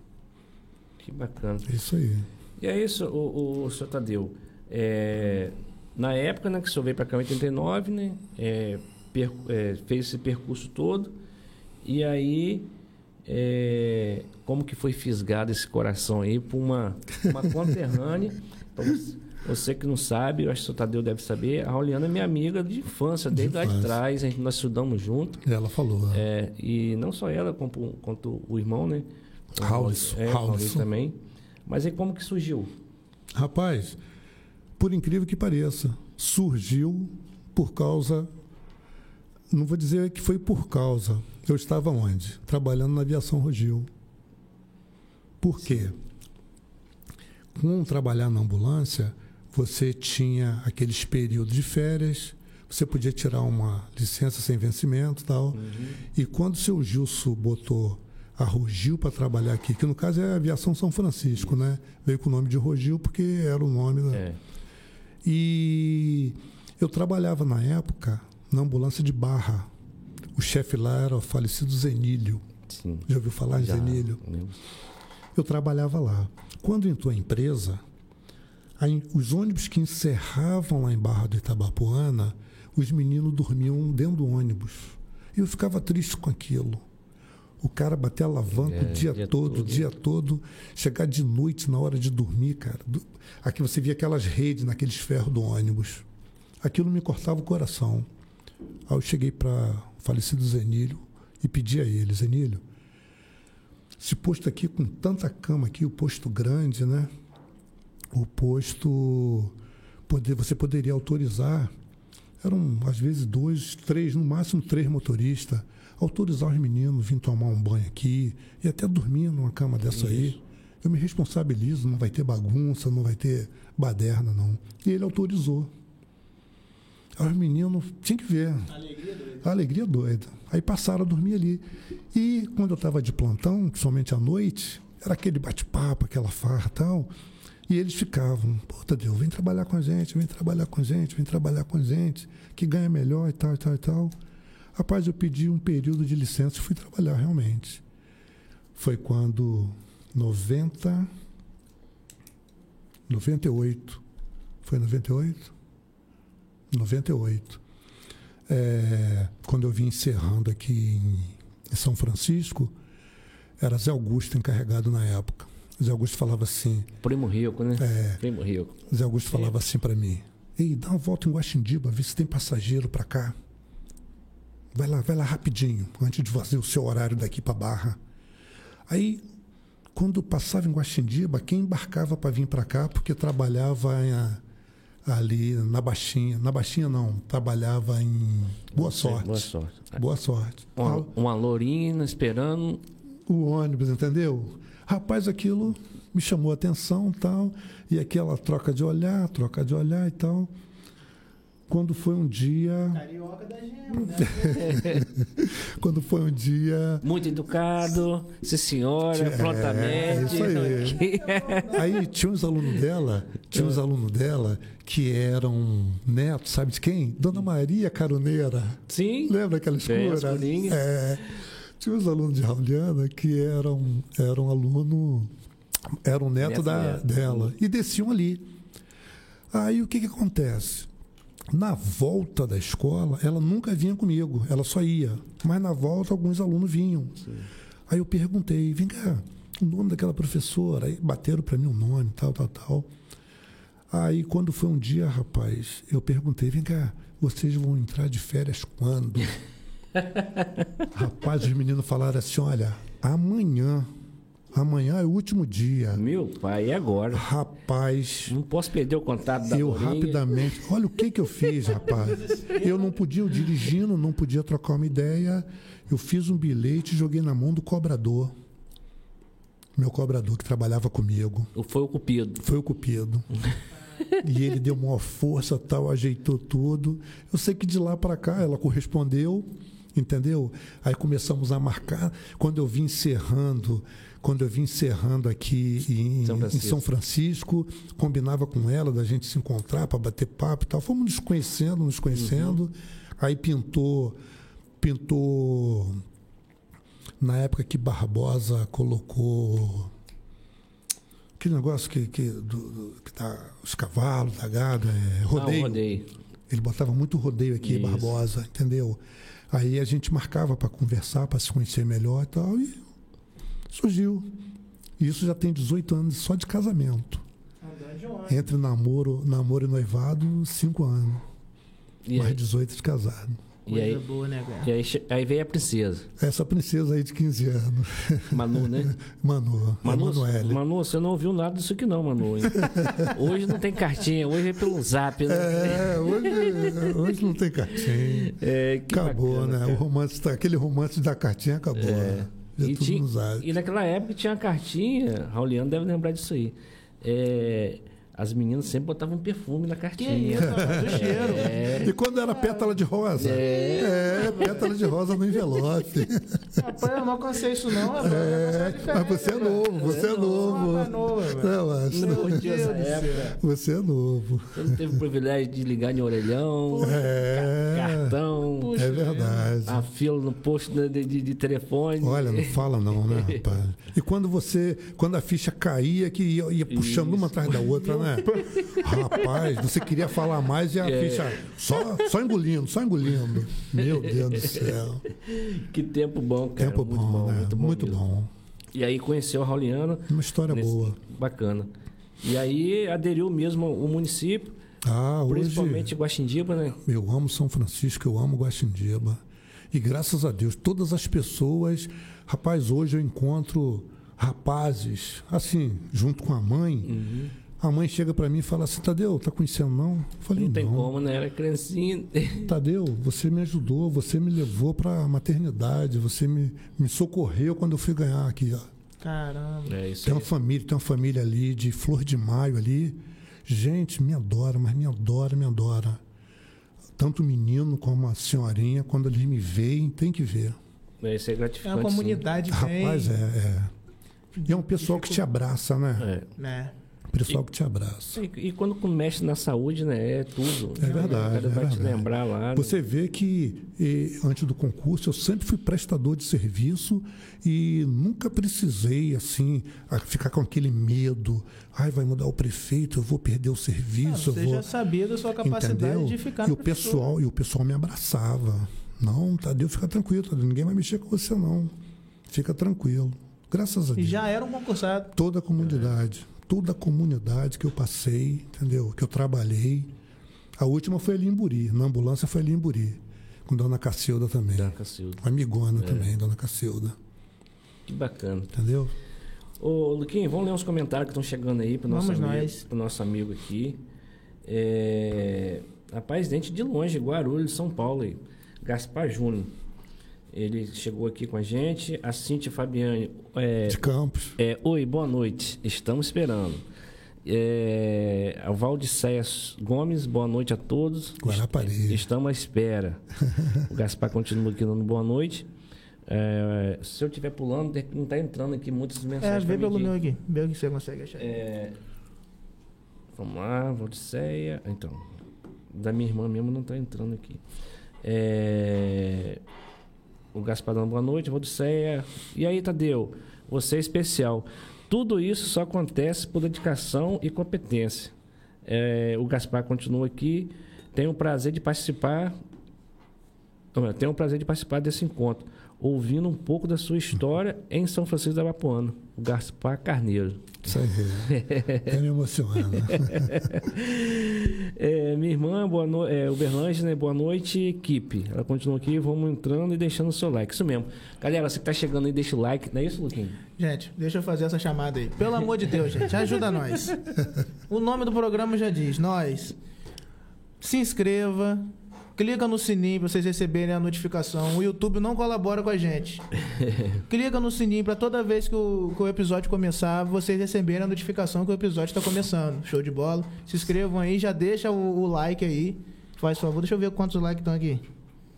Que bacana. É isso aí. E é isso, o, o senhor Tadeu. É, na época né, que o senhor veio para cá em 89, né? é, per- é, fez esse percurso todo. E aí, é, como que foi fisgado esse coração aí por uma, uma conterrânea? Pra você, que não sabe, eu acho que o Tadeu deve saber, a Rauliana é minha amiga de infância, De desde lá de trás, a gente, nós estudamos junto. Ela falou. É, e não só ela, como, quanto o irmão, né? O Raulson, É. Raulson também. Mas aí como que surgiu? Rapaz, por incrível que pareça, surgiu por causa. Não vou dizer que foi por causa. Eu estava onde? Trabalhando na aviação Rogil. Por quê? Com trabalhar na ambulância, você tinha aqueles períodos de férias, você podia tirar uma licença sem vencimento e tal. Uhum. E quando o seu Gilson botou a Rogil para trabalhar aqui, que no caso é a Aviação São Francisco, né? Veio com o nome de Rogil porque era o nome da. É. E eu trabalhava na época na ambulância de Barra. O chefe lá era o falecido Zenílio. Sim. Já ouviu falar em Zenílio? Eu trabalhava lá. Quando entrou a empresa, os ônibus que encerravam lá em Barra do Itabapuana, os meninos dormiam dentro do ônibus. E eu ficava triste com aquilo. O cara bater a alavanca é, o dia, dia todo, o dia todo, chegar de noite na hora de dormir, cara. Aqui você via aquelas redes naqueles ferros do ônibus. Aquilo me cortava o coração. Aí eu cheguei para o falecido Zenílio e pedi a ele, Zenílio, esse posto aqui com tanta cama aqui, o posto grande, né? O posto poder, você poderia autorizar eram às vezes dois, três, no máximo três motoristas, autorizar os meninos vir tomar um banho aqui e até dormir numa cama dessa aí. Eu me responsabilizo, não vai ter bagunça, não vai ter baderna, não. E ele autorizou. Os meninos tinham que ver. Alegria doida. Alegria doida. Aí passaram a dormir ali. E quando eu estava de plantão, somente à noite, era aquele bate-papo, aquela farra e tal. E eles ficavam, pô, Tadeu, vem trabalhar com a gente, vem trabalhar com a gente, vem trabalhar com a gente, que ganha melhor e tal, e tal, e tal. Rapaz, eu pedi um período de licença e fui trabalhar realmente. Foi quando 90, 98, foi 98? 98. É, quando eu vim encerrando aqui em, em São Francisco, era Zé Augusto encarregado na época. Zé Augusto falava assim. Primo Rico, né? É, Primo Rico. Zé Augusto falava é. assim para mim: Ei, dá uma volta em Guaxindiba, vê se tem passageiro para cá. Vai lá, vai lá rapidinho, antes de fazer o seu horário daqui para Barra. Aí, quando passava em Guaxindiba, quem embarcava para vir para cá, porque trabalhava em, ali na Baixinha. Na Baixinha não, trabalhava em Boa Sorte. Boa Sorte. Boa Sorte. Uma, uma lourinha esperando. O ônibus, entendeu? Rapaz, aquilo me chamou a atenção tal. E aquela troca de olhar, troca de olhar e tal. Quando foi um dia. Carioca da gema, né? Quando foi um dia. Muito educado, sim senhora, é, prontamente. Isso aí. aí tinha uns alunos dela, tinha uns alunos dela que eram netos, sabe de quem? Dona Maria Caroneira. Sim. Lembra aquela escura? É. Tinha uns alunos de Rauliana que eram, eram aluno, eram neto, neto da, dela, e desciam ali. Aí o que, que acontece? Na volta da escola, ela nunca vinha comigo, ela só ia. Mas na volta, alguns alunos vinham. Sim. Aí eu perguntei, vem cá, o nome daquela professora. Aí bateram para mim o nome, tal, tal, tal. Aí quando foi um dia, rapaz, eu perguntei, vem cá, vocês vão entrar de férias quando? Rapaz, os meninos falaram assim: olha, amanhã. Amanhã é o último dia. Meu pai, e agora? Rapaz. Não posso perder o contato da Eu rapidamente. Olha o que, que eu fiz, rapaz. Eu não podia, eu dirigindo, não podia trocar uma ideia. Eu fiz um bilhete e joguei na mão do cobrador. Meu cobrador que trabalhava comigo. Foi o Cupido. Foi o Cupido. e ele deu uma força, tal, ajeitou tudo. Eu sei que de lá para cá ela correspondeu entendeu? Aí começamos a marcar. Quando eu vim encerrando, quando eu vim encerrando aqui em São Francisco, em São Francisco combinava com ela da gente se encontrar para bater papo e tal. Fomos nos conhecendo, nos conhecendo. Uhum. Aí pintou, pintou na época que Barbosa colocou aquele negócio que, que, do, que tá os cavalos, da gado, é, rodeio. Rodeio. Ele botava muito rodeio aqui, Isso. Barbosa, entendeu? Aí a gente marcava para conversar, para se conhecer melhor e tal, e surgiu. Isso já tem 18 anos só de casamento. Entre namoro, namoro e noivado, 5 anos. E Mais aí? 18 de casado. E aí, boa, né, cara? e aí, aí veio a princesa. Essa princesa aí de 15 anos. Manu, né? Manu. Manu, Emanuele. Manu, você não ouviu nada disso aqui não, Manu. hein? Hoje não tem cartinha, hoje é pelo zap, né? É, hoje, hoje não tem cartinha. É, que acabou, bacana, né? cara. O romance, tá- aquele romance da cartinha acabou. né? Já E, tudo tinha- e naquela época tinha uma cartinha, Rauliano deve lembrar disso aí. É, as meninas sempre botavam perfume na Que cartinha. isso, rapaz, do cheiro. É, E quando era pétala de rosa? É, pétala de rosa no envelope. Rapaz, eu não alcancei isso não, rapaz. É, mas você é novo, você é novo. Rapaz, novo, velho. Não, Deus essa época. Você é novo. Você não teve o privilégio de ligar em orelhão, É, cartão, Puxa é verdade. a fila no posto de, de- de telefone. Olha, não fala não, né, rapaz? E quando você, quando a ficha caía, que ia, ia puxando uma atrás da outra, né? Rapaz, você queria falar mais e a É. ficha só, só engolindo, só engolindo. Meu Deus do céu. Que tempo bom, cara. Tempo muito bom, né? muito bom. Muito mesmo. bom. E aí conheceu a Rauliano. Uma história nesse- boa. Bacana. E aí aderiu mesmo o município, Ah, hoje principalmente Guaxindiba, né? eu amo São Francisco, eu amo Guaxindiba. E graças a Deus, todas as pessoas, rapaz, hoje eu encontro rapazes, assim, junto com a mãe. Uhum. A mãe chega pra mim e fala assim: Tadeu, tá conhecendo não? Eu falei: Não tem não. como, né? Era criancinha. Tadeu, você me ajudou, você me levou pra maternidade, você me, me socorreu quando eu fui ganhar aqui. Ó. É Caramba. isso Tem aí. uma família, tem uma família ali de Flor de Maio ali. Gente, me adora, mas me adora, me adora. Tanto o menino como a senhorinha, quando eles me veem, tem que ver. É, Isso é É gratificante. uma comunidade bem... Rapaz, é, é. E é um pessoal que te abraça, né? sim. É. Né? Pessoal que te abraça. E, e quando mexe na saúde, né? É tudo. É verdade, O cara é vai te verdade. lembrar lá. né? Você vê que eh, antes do concurso eu sempre fui prestador de serviço e nunca precisei assim a- ficar com aquele medo. Ai, vai mudar o prefeito, eu vou perder o Ah, serviço, eu você vou. já sabia da sua capacidade Entendeu? de ficar e o pessoal e o pessoal me abraçava. Não, Tadeu, fica tranquilo, Tadeu, ninguém vai mexer com você não. Fica tranquilo. Graças a E Deus. já era um concursado. Toda a comunidade, toda a comunidade que eu passei, entendeu? Que eu trabalhei. A última foi ali em Buri, na ambulância foi ali em Buri, com Dona Cacilda também. Da Cacilda. Amigona É. também, Dona Cacilda, Que bacana. entendeu? Ô, Luquinho, vamos ler uns comentários que estão chegando aí nosso, amigo, nós. pro nosso amigo aqui. É... Rapaz, dente de longe, Guarulhos, São Paulo aí. Gaspar Júnior. Ele chegou aqui com a gente. A Cíntia Fabiane. É, De Campos. é, Oi, boa noite. Estamos esperando. É, a Valdicéia Gomes, boa noite a todos. Guarapari. Est- Estamos à espera. o Gaspar continua aqui dando boa noite. É, se eu estiver pulando, não está entrando aqui muitas É, mensagens. vê pra mim pelo meu aqui. Vê o que você consegue achar. É, vamos lá, Valdicéia. Então, da minha irmã mesmo não está entrando aqui. É, o Gaspar dando boa noite, Valdicéia. E aí, Tadeu? Você é especial. Tudo isso só acontece por dedicação e competência. É, o Gaspar continua aqui. Tenho o prazer de participar. Tenho o prazer de participar desse encontro, ouvindo um pouco da sua história em São Francisco da Bapuana. O Gaspar Carneiro. Isso aí. É me emociona. É, minha irmã, boa no... é, Uberlândia, né? Boa noite, equipe. Ela continua aqui, vamos entrando e deixando o seu like. Isso mesmo. Galera, você que tá chegando aí, deixa o like. Não é isso, Luquinho? Gente, deixa eu fazer essa chamada aí. Pelo amor de Deus, gente, ajuda nós. O nome do programa já diz, nós. Se inscreva, clica no sininho para vocês receberem a notificação. O YouTube não colabora com a gente. clica no sininho para toda vez que o, que o episódio começar, vocês receberem a notificação que o episódio está começando. Show de bola. Se inscrevam aí, já deixa o, o like aí. Faz favor, deixa eu ver quantos likes estão aqui.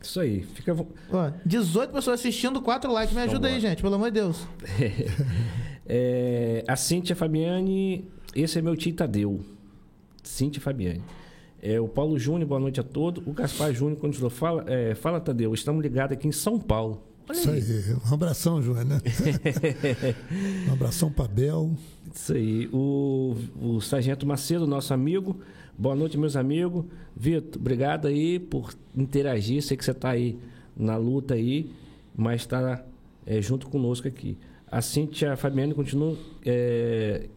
Isso aí. Fica. Ó, 18 pessoas assistindo, 4 likes. Me ajuda aí, gente, pelo amor de Deus. É, a Cíntia Fabiane, esse é meu tio Tadeu. Cíntia Fabiane. É, o Paulo Júnior, boa noite a todos. O Gaspar Júnior continuou. Fala, é, fala, Tadeu, estamos ligados aqui em São Paulo. Olha Isso aí. aí. Um abração, Joana. Um abração para Bel. Isso aí. O, o Sargento Macedo, nosso amigo. Boa noite, meus amigos. Vitor, obrigado aí por interagir. Sei que você está aí na luta aí, mas está junto conosco aqui. A Cíntia Fabiane continua. é,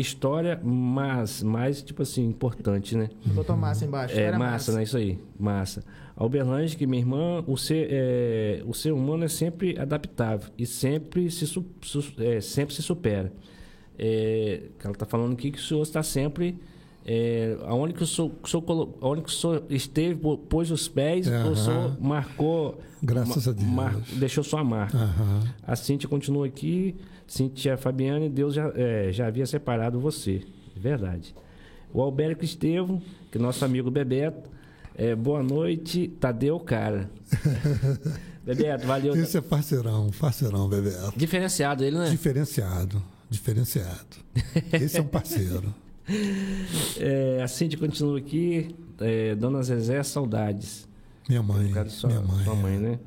história, mas mais, tipo assim, importante, né? Botou massa embaixo. É, Era massa, né? Isso aí, massa. A Uberlândia, que minha irmã, o ser, é, o ser humano é sempre adaptável e sempre se, su- su- é, sempre se supera. É, ela está falando aqui que o senhor está sempre. É, aonde, que o senhor, aonde que o senhor esteve, pô- pôs os pés, Aham. o senhor marcou. Graças ma- a Deus. mar- deixou sua marca. Aham. A Cíntia continua aqui. Cíntia Fabiane, Deus já, é, já havia separado você. Verdade. O Albérico Estevam, que é nosso amigo Bebeto. é, boa noite, Tadeu Cara. Bebeto, valeu. Esse é parceirão, parceirão, Bebeto. Diferenciado ele, né? Diferenciado, diferenciado. Esse é um parceiro. É, a Cíntia continua aqui. É, Dona Zezé, saudades. Minha mãe, sua, minha mãe. sua mãe, né?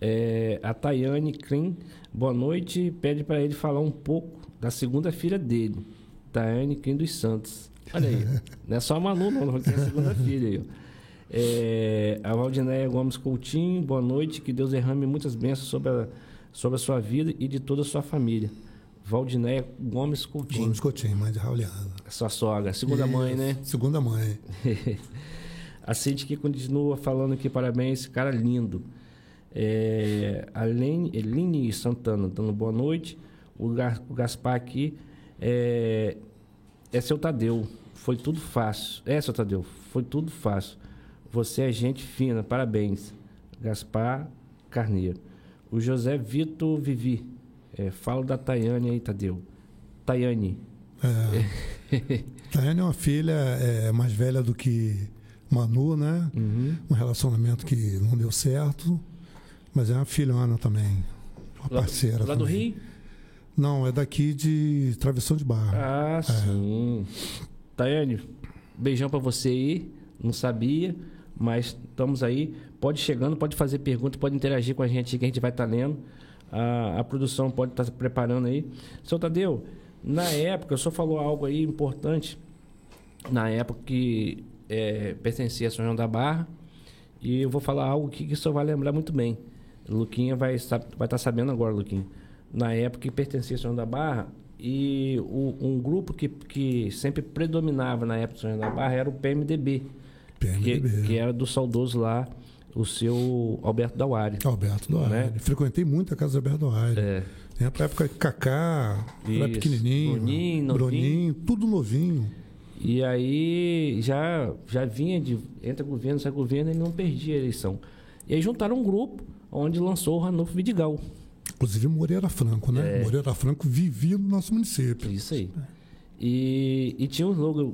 É, a Tayane Krim, boa noite. Pede para ele falar um pouco da segunda filha dele, Tayane Krim dos Santos. Olha aí, não é só a Manu, não, tem a segunda filha aí. É, a Valdinéia Gomes Coutinho, boa noite. Que Deus derrame muitas bênçãos sobre a, sobre a sua vida e de toda a sua família. Valdinéia Gomes Coutinho, Gomes Coutinho, mãe de Rauliana. sua sogra, segunda mãe, né? Segunda mãe. A Cindy que continua falando aqui, parabéns, cara lindo. É, a Lene, Eline Santana dando boa noite. O, o Gaspar aqui é, é seu Tadeu. Foi tudo fácil. É, seu Tadeu, foi tudo fácil. Você é gente fina, parabéns. Gaspar Carneiro. O José Vitor Vivi. É, fala da Tayane aí, Tadeu. Tayane. É. Tayane é uma filha é, mais velha do que Manu, né? Uhum. Um relacionamento que não deu certo. Mas é uma filhona também. Uma Lá- parceira. Lá do também. Rio? Não, é daqui de Travessão de Barra. Ah, sim. Tayane, beijão pra você aí. Não sabia, mas estamos aí. Pode chegando, pode fazer pergunta, pode interagir com a gente que a gente vai estar lendo. A, a produção pode estar se preparando aí. Seu Tadeu, na época, o senhor falou algo aí importante. Na época que é, pertencia a São João da Barra. E eu vou falar algo aqui que o senhor vai lembrar muito bem. Luquinha vai estar vai estar sabendo agora, Luquinha. Na época que pertencia a São João da Barra, e o- um grupo que, que sempre predominava na época de São João da Barra era o PMDB, que, PMDB. que era do saudoso lá, o seu Alberto Dauari. Alberto Doaire. Né? Frequentei muito a casa do Alberto Doaire. É, É pra época que Cacá era pequenininho. Bruninho. Bruninho, tudo novinho. e aí já, já vinha de entra governo, sai governo, ele não perdia a eleição. E aí juntaram um grupo onde lançou o Ranulfo Vidigal. Inclusive Moreira Franco, né? É. Moreira Franco vivia no nosso município. Isso aí. E, e tinha um slogan: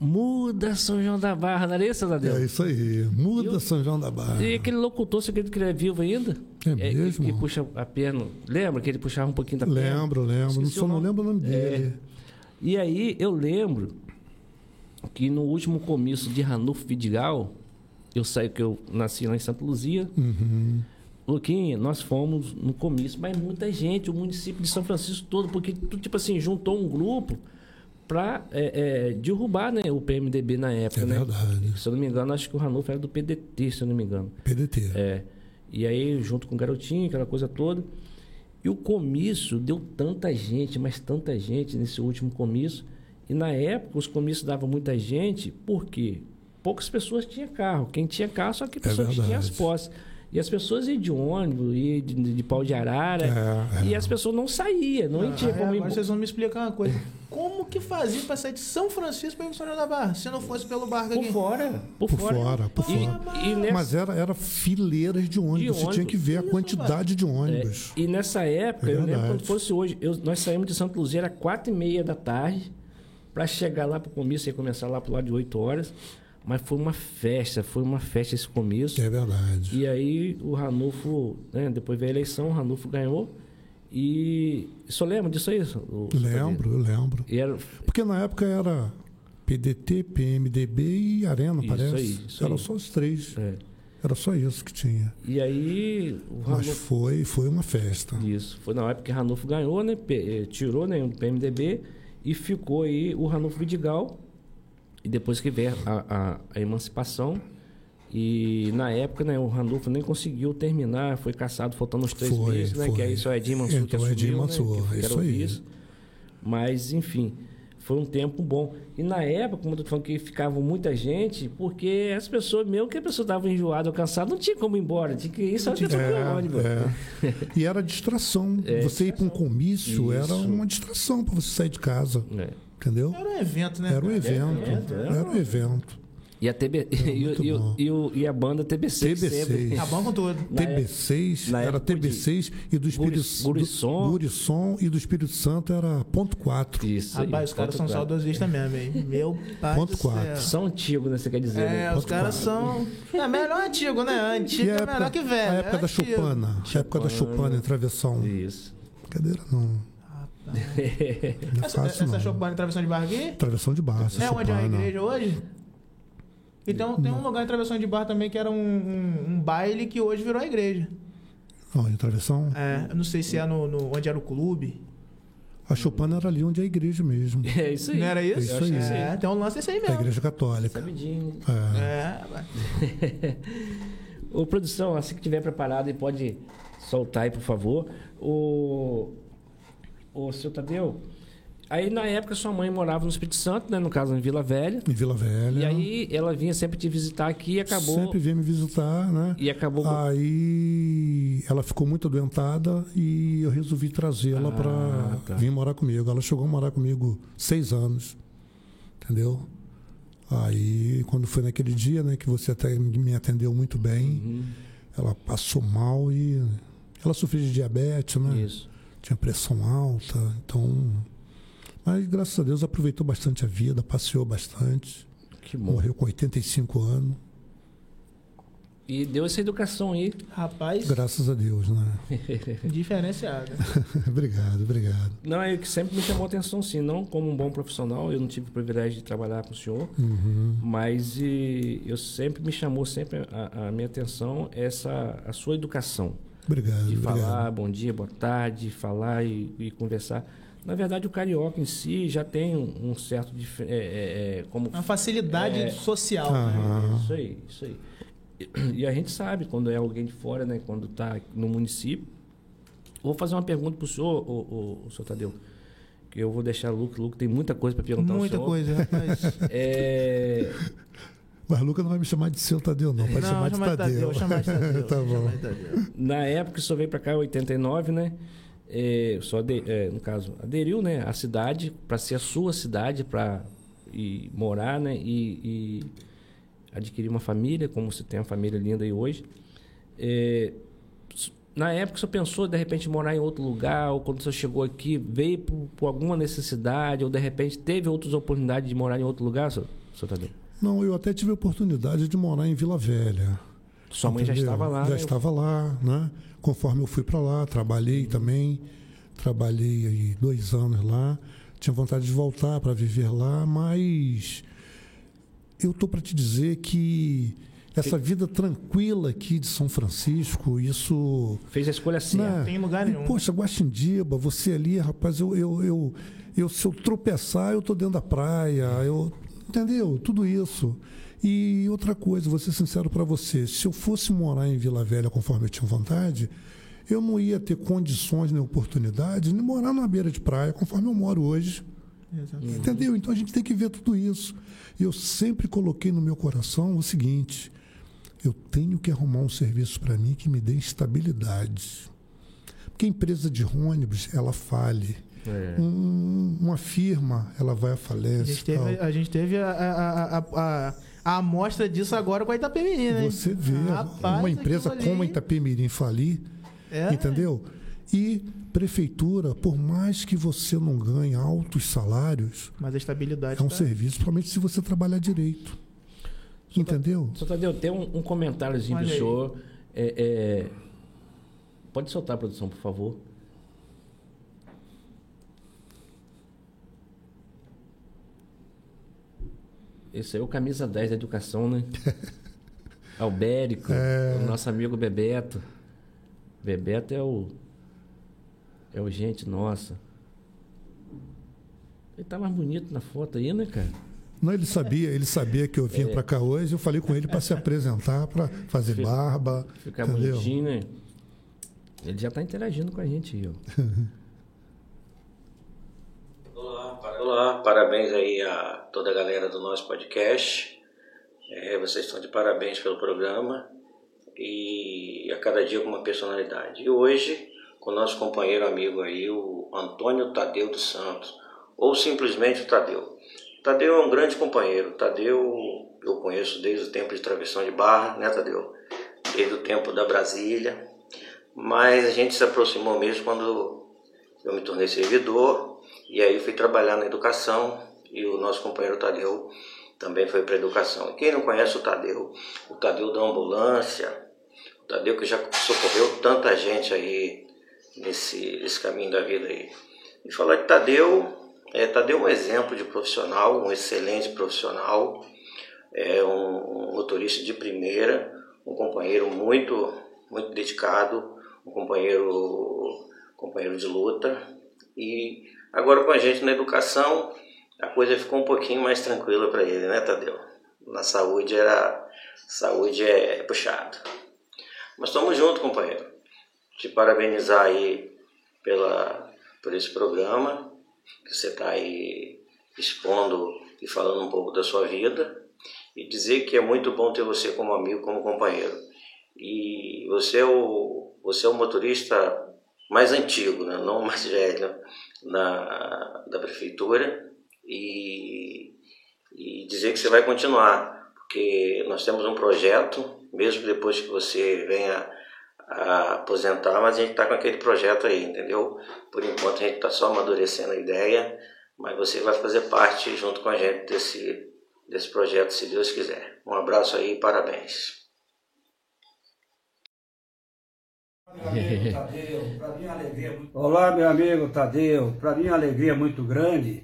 Muda São João da Barra, não era isso, Tadeu? É isso aí. Muda E o- São João da Barra. E aquele locutor, você acredita que ele é vivo ainda? É que- mesmo? Que, puxa a perna. Lembra que ele puxava um pouquinho da perna? Lembro, lembro. Só não lembro o nome dele. E aí eu lembro que no último comício de Ranulfo Vidigal, eu saí que eu nasci lá em Santa Luzia. Uhum. Luquinha, nós fomos no comício, mas muita gente, o município de São Francisco todo, porque tu, tipo assim, juntou um grupo para derrubar né, o PMDB na época, É né? verdade. Se eu não me engano, acho que o Ranulfo era do PDT, se eu não me engano. PDT. É. E aí, junto com o garotinho, aquela coisa toda. E o comício deu tanta gente, mas tanta gente nesse último comício. E na época, os comícios davam muita gente, por quê? Poucas pessoas tinham carro. Quem tinha carro, só que pessoas que tinham as posses. E as pessoas iam de ônibus, iam de, de, de pau de arara. É, é. E as pessoas não saíam, não Ah, tinha como ir. agora vocês vão me explicar uma coisa. Como que fazia pra sair de São Francisco pra ir pro São João da Barra? Se não fosse pelo barco Por fora. Por, Por fora. fora, por E- fora. E, nessa, Mas era, era fileiras de ônibus. De Você tinha ônibus. que ver a quantidade de ônibus. É, e nessa época, É eu lembro quando fosse hoje, eu- nós saímos de Santa Luzia, era quatro e meia da tarde, para chegar lá para o comício, ia começar lá pro lado de 8 horas. Mas foi uma festa, foi uma festa esse comício. É, verdade. E aí o Ranulfo, né, depois veio a eleição, o Ranulfo ganhou. E. Só lembra disso aí? o- Lembro, eu lembro. Era, Porque na época era PDT, PMDB e Arena, Isso parece. aí, isso Era aí. só os três. é. Era só isso que tinha. E aí o Mas Ranulfo. foi, foi uma festa. Isso. Foi na época que Ranulfo ganhou, né? Eh, Tirou né, o PMDB e ficou aí o Ranulfo Vidigal. E depois que veio a, a, a emancipação. E na época, né, o Ranulfo nem conseguiu terminar, foi caçado faltando uns três Foi, meses, né? foi. Que aí só Edinho Mansur que Entrou assumiu, Edinho né, Mansur, que era isso aí. vice. Mas, enfim, foi um tempo bom. E na época, como eu tô falando que ficava muita gente, porque as pessoas, mesmo que a pessoa estava enjoada ou cansada, não tinha como ir embora. Tinha que ir só de É, ônibus. é. E era distração. É, você ir para um comício era Isso. uma distração para você sair de casa. É. Entendeu? Era um evento, né? Era um evento. evento, era. Era um evento. E a, TB, e, o- e, o- e, o- e a banda TBC TBC. sempre. Tá bom com tudo. Na TB6 na era época de TB6 e do Espírito Guri- Gurissom. do- Gurissom e do Espírito Santo era ponto 4. Isso aí, Rapaz, os caras são saudosistas mesmo, hein? Meu pai Ponto do quatro. céu. São antigos, né? Você quer dizer, É, né? os caras são. É melhor antigo, né? Antigo a é época, melhor que velho. a época é da. Chupana. A época da Chupana. Chupana em travessão. Isso. Brincadeira não. Não é Essa, fácil essa não. Chopana em travessão de barra aqui? Travessão de barra. essa É onde é a igreja hoje? Então tem um lugar em travessão de barra também que era um, um- um baile que hoje virou a igreja. Onde, travessão? É, eu não sei se é no, no- onde era o clube. A Chupana era ali onde é a igreja mesmo. É isso aí. Não era isso? É isso aí. É, tem um lance desse aí A mesmo. igreja católica. Sabidinho. É. É, vai. Ô, produção, assim que tiver preparado e pode soltar aí, por favor. O, o seu Tadeu, aí na época sua mãe morava no Espírito Santo, né? No caso, em Vila Velha. Em Vila Velha. E aí ela vinha sempre te visitar aqui e acabou. Sempre vinha me visitar, né? E acabou. Aí ela ficou muito adoentada e eu resolvi trazê-la Ah, para tá. vir morar comigo. Ela chegou a morar comigo seis anos, entendeu? Aí quando foi naquele dia, né, que você até me atendeu muito bem, Uhum, ela passou mal e ela sofria de diabetes, né? Isso. Tinha pressão alta, então. Mas graças a Deus aproveitou bastante a vida, passeou bastante, Que bom. morreu com 85 anos, E deu essa educação aí. Rapaz, graças a Deus, né? diferenciado. obrigado, obrigado. Não, é que sempre me chamou a atenção, sim. Não como um bom profissional, eu não tive o privilégio de trabalhar com o senhor. Uhum. Mas e, eu sempre me chamou sempre a, a minha atenção essa a sua educação Obrigado, de obrigado. falar bom dia boa tarde falar e, e conversar na verdade o carioca em si já tem um, um certo dif- é, é, é, como Uma facilidade É. social. né? Isso aí isso aí e a gente sabe quando é alguém de fora né quando está no município vou fazer uma pergunta para o senhor o, o, o senhor Tadeu que eu vou deixar o Luke Luke tem muita coisa para perguntar ao Muita senhor. coisa, rapaz. é, Mas Luca não vai me chamar de seu Tadeu, não. Vai não, chamar de Tadeu. Tadeu, chama de Tadeu. tá bom. Na época que o senhor veio para cá, em 89, né? É, senhor, ade- é, no caso, aderiu né, à cidade para ser a sua cidade, para morar né, e, e adquirir uma família, como você tem uma família linda aí hoje. É, na época, senhor pensou de repente morar em outro lugar, ou quando senhor chegou aqui, veio por, por alguma necessidade, ou de repente teve outras oportunidades de morar em outro lugar, senhor, senhor Tadeu? Não, eu até tive a oportunidade de morar em Vila Velha. Sua mãe já estava lá, Já né? estava lá, né? Conforme eu fui para lá, trabalhei também. Trabalhei aí dois anos lá. Tinha vontade de voltar para viver lá, mas eu tô para te dizer que essa vida tranquila aqui de São Francisco, isso Fez a escolha certa. Né? Tem lugar nenhum. Poxa, Guaxindiba, você ali, rapaz, eu, eu, eu, eu- se eu tropeçar, eu tô dentro da praia, eu, entendeu? Tudo isso. E outra coisa, vou ser sincero para você, se eu fosse morar em Vila Velha conforme eu tinha vontade, eu não ia ter condições nem oportunidade de morar numa beira de praia conforme eu moro hoje. Exatamente. Entendeu? Então a gente tem que ver tudo isso. E eu sempre coloquei no meu coração o seguinte: eu tenho que arrumar um serviço para mim que me dê estabilidade. Porque a empresa de ônibus, ela fale. É. Um- uma firma, ela vai à A falência. gente teve, a, gente teve a, a, a, a, amostra disso agora com a Itapemirim, né? Você vê Rapaz, uma empresa ali- como a Itapemirim falir, É, entendeu? E prefeitura, por mais que você não ganhe altos salários, Mas a estabilidade é um tá- serviço, principalmente se você trabalhar direito. Entendeu? Só Tadeu, tem um, um comentáriozinho Olha do aí. senhor. É, é, Pode soltar a produção, por favor. Esse aí é o camisa 10 da educação, né? Albérico, É. o nosso amigo Bebeto. Bebeto é o. É o gente nossa. Ele tá mais bonito na foto aí, né, cara? Não, ele sabia, ele sabia que eu vinha É. pra cá hoje. Eu falei com ele para se apresentar, para fazer Fica- barba, Ficar entendeu? bonitinho, né? Ele já tá interagindo com a gente aí, ó. Olá, parabéns aí a toda a galera do nosso podcast. É, vocês estão de parabéns pelo programa e a cada dia com uma personalidade. E hoje, com o nosso companheiro amigo aí, o Antônio Tadeu dos Santos, ou simplesmente o Tadeu. Tadeu é um grande companheiro. Tadeu eu conheço desde o tempo de travessão de barra, né, Tadeu? Desde o tempo da Brasília. Mas a gente se aproximou mesmo quando eu me tornei servidor e aí fui trabalhar na educação e o nosso companheiro Tadeu também foi para educação. E quem não conhece o Tadeu, o Tadeu da ambulância, o Tadeu que já socorreu tanta gente aí nesse, nesse caminho da vida aí. E falar de Tadeu, é, Tadeu é um exemplo de profissional, um excelente profissional, é um motorista de primeira, um companheiro muito, muito dedicado, um companheiro, companheiro de luta. E agora com a gente na educação, a coisa ficou um pouquinho mais tranquila para ele, né, Tadeu? Na saúde era saúde é puxado. Mas estamos juntos, companheiro. Te parabenizar aí pela por esse programa que você está aí expondo e falando um pouco da sua vida e dizer que é muito bom ter você como amigo, como companheiro. E você é o, você é o motorista mais antigo, né? não mais velho, na, da prefeitura. E, e dizer que você vai continuar, porque nós temos um projeto, mesmo depois que você venha a aposentar, mas a gente está com aquele projeto aí, entendeu? Por enquanto a gente está só amadurecendo a ideia, mas você vai fazer parte junto com a gente desse, desse projeto, se Deus quiser. Um abraço aí e parabéns. Olá, meu amigo Tadeu. Para mim é uma alegria muito grande,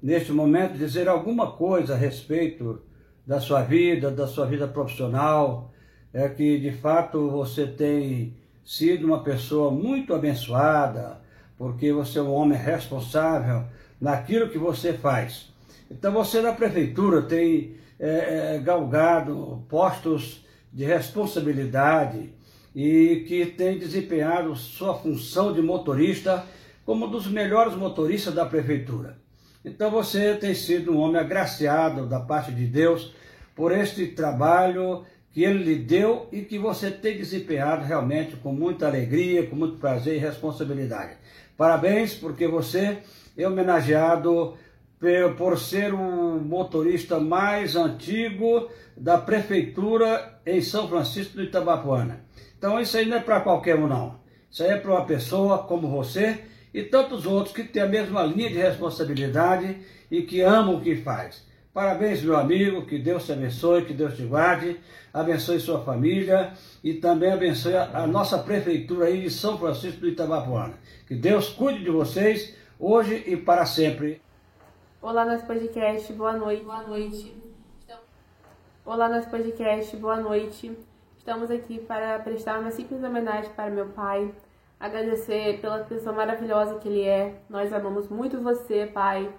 neste momento, dizer alguma coisa a respeito da sua vida, da sua vida profissional. É que, de fato, você tem sido uma pessoa muito abençoada, porque você é um homem responsável naquilo que você faz. Então, você na prefeitura tem é, galgado postos de responsabilidade e que tem desempenhado sua função de motorista como um dos melhores motoristas da prefeitura. Então você tem sido um homem agraciado da parte de Deus por este trabalho que ele lhe deu e que você tem desempenhado realmente com muita alegria, com muito prazer e responsabilidade. Parabéns, porque você é homenageado por ser o motorista mais antigo da prefeitura em São Francisco do Itabapuana. Então isso aí não é para qualquer um não. Isso aí é para uma pessoa como você e tantos outros que têm a mesma linha de responsabilidade e que amam o que faz. Parabéns, meu amigo, que Deus te abençoe, que Deus te guarde, abençoe sua família e também abençoe a, a nossa prefeitura aí de São Francisco do Itabapuana. Que Deus cuide de vocês hoje e para sempre. Olá, nosso podcast, boa noite. Boa noite. Olá, nosso podcast, boa noite. Estamos aqui para prestar uma simples homenagem para meu pai, agradecer pela pessoa maravilhosa que ele é. Nós amamos muito você, pai.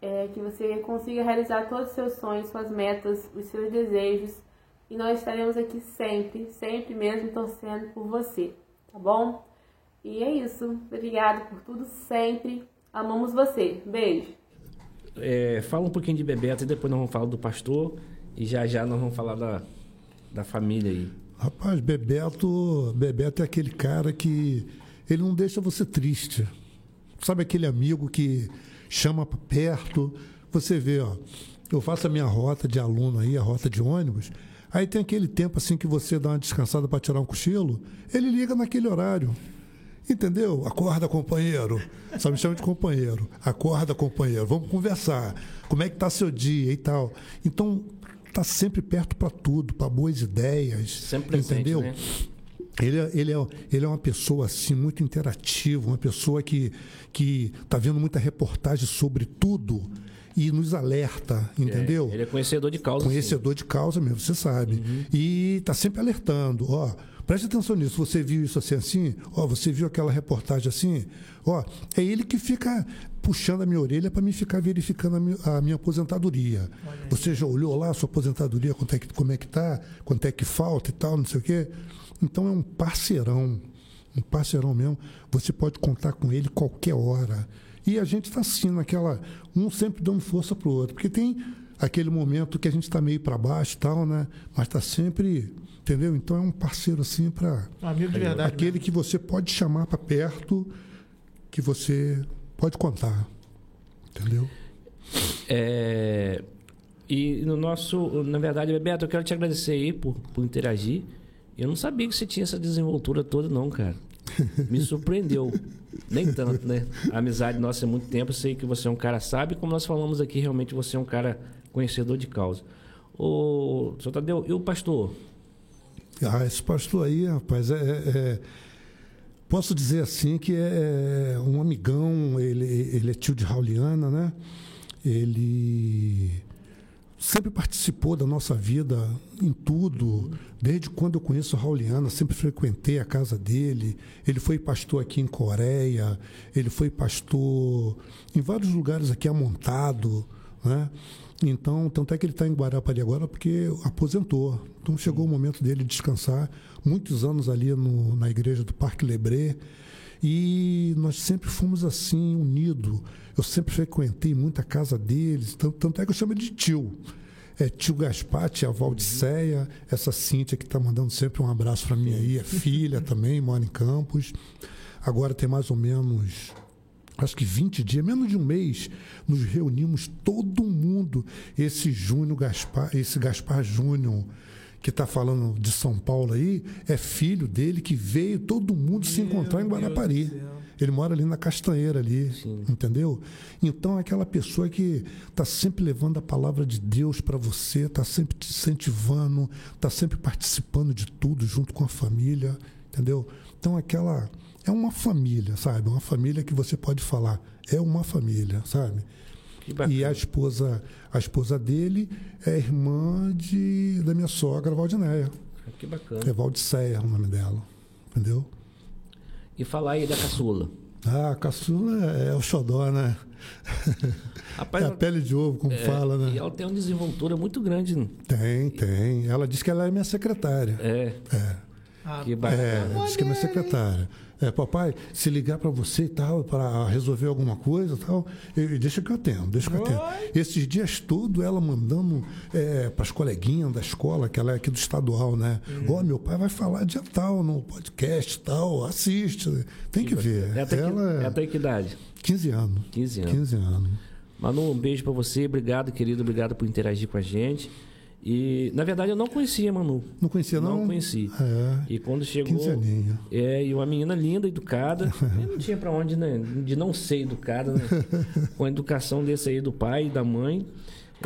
É, que você consiga realizar todos os seus sonhos, suas metas, os seus desejos. E nós estaremos aqui sempre, sempre mesmo torcendo por você, tá bom? E é isso. Obrigado por tudo sempre. Amamos você. Beijo. É, fala um pouquinho de Bebeto e depois nós vamos falar do pastor. E já já nós vamos falar da, da família aí? Rapaz, Bebeto, Bebeto é aquele cara que ele não deixa você triste. Sabe aquele amigo que chama para perto? Você vê, ó, eu faço a minha rota de aluno aí, a rota de ônibus. Aí tem aquele tempo assim que você dá uma descansada para tirar um cochilo, ele liga naquele horário. Entendeu? Acorda, companheiro. Só me chama de companheiro. Acorda, companheiro. Vamos conversar. Como é que tá seu dia e tal. Então, está sempre perto para tudo, para boas ideias. Sempre presente, entendeu? Né? Ele, é, ele, é, ele é uma pessoa assim muito interativa, uma pessoa que que está vendo muita reportagem sobre tudo e nos alerta, entendeu? É, ele é conhecedor de causa. Conhecedor sim. de causa mesmo, você sabe. Uhum. E está sempre alertando, ó. Preste atenção nisso. Você viu isso assim, assim? Ó, você viu aquela reportagem assim? Ó, é ele que fica puxando a minha orelha para me ficar verificando a minha, a minha aposentadoria. Você já olhou lá a sua aposentadoria, quanto é que, como é que tá, quanto é que falta e tal, não sei o quê. Então é um parceirão, um parceirão mesmo. Você pode contar com ele qualquer hora. E a gente está assim, naquela. Um sempre dando força para o outro. Porque tem aquele momento que a gente está meio para baixo e tal, né? Mas está sempre. Entendeu? Então é um parceiro assim para. Amigo de verdade. Aquele mesmo. que você pode chamar para perto, que você pode contar. Entendeu? É, e no nosso, na verdade, Bebeto, eu quero te agradecer aí por, por interagir. Eu não sabia que você tinha essa desenvoltura toda, não, cara. Me surpreendeu. Nem tanto, né? A amizade nossa é muito tempo. Eu sei que você é um cara sábio. Como nós falamos aqui, realmente você é um cara conhecedor de causa. Ô, senhor Tadeu, e o pastor? Ah, esse pastor aí, rapaz, é, é- posso dizer assim que é um amigão, ele, ele é tio de Rauliana, né? Ele sempre participou da nossa vida em tudo, desde quando eu conheço o Rauliana, sempre frequentei a casa dele. Ele foi pastor aqui em Coreia, ele foi pastor em vários lugares aqui amontado, né? Então, tanto é que ele está em Guarapari agora porque aposentou. Então chegou o momento dele descansar. Muitos anos ali no- na igreja do Parque Lebré. E nós sempre fomos assim, unidos. Eu sempre frequentei muito a casa deles. Tanto, tanto é que eu chamo de tio. É tio Gaspar, tia Valdiceia, essa Cíntia que está mandando sempre um abraço para mim aí, é filha também, mora em Campos. Agora tem mais ou menos acho que 20 dias, menos de um mês, nos reunimos todo mundo. Esse Júnior Gaspar, esse Gaspar Júnior que está falando de São Paulo aí, é filho dele que veio todo mundo se encontrar em Guarapari. Ele mora ali na Castanheira ali, entendeu? Então é aquela pessoa que está sempre levando a palavra de Deus para você, está sempre te incentivando, está sempre participando de tudo junto com a família, entendeu? Então aquela é uma família, sabe? Uma família que você pode falar, é uma família, sabe? E a esposa, a esposa dele é irmã de, da minha sogra, Valdineia. Que bacana. É Valdiceia é o nome dela. Entendeu? E falar aí da caçula. Ah, a caçula é, é o xodó, né? Rapaz, é a pele de ovo, como é, fala, E né? ela tem uma desenvoltura muito grande. né? Tem, tem. Ela disse que ela é minha secretária. É, É. Ah, que bacana. É, ela disse que é minha secretária. É, papai, se ligar para você e tal, para resolver alguma coisa e tal, eu- deixa que eu atendo, deixa que eu atendo. Esses dias todos ela mandando para as coleguinhas da escola, que ela é aqui do estadual, né? Ó, meu pai vai falar dia tal no podcast e tal, assiste. Tem que ver. É até, que, ela é até que idade? 15 anos. 15 anos. 15 anos. Manu, um beijo pra você. Obrigado, querido. Obrigado por interagir com a gente. E, na verdade, eu não conhecia a Manu. Não conhecia, não? Não conheci. É. E quando chegou. 15 aninhos. É, e uma menina linda, educada. Eu não tinha pra onde, né? De não ser educada, né? Com a educação desse aí do pai e da mãe.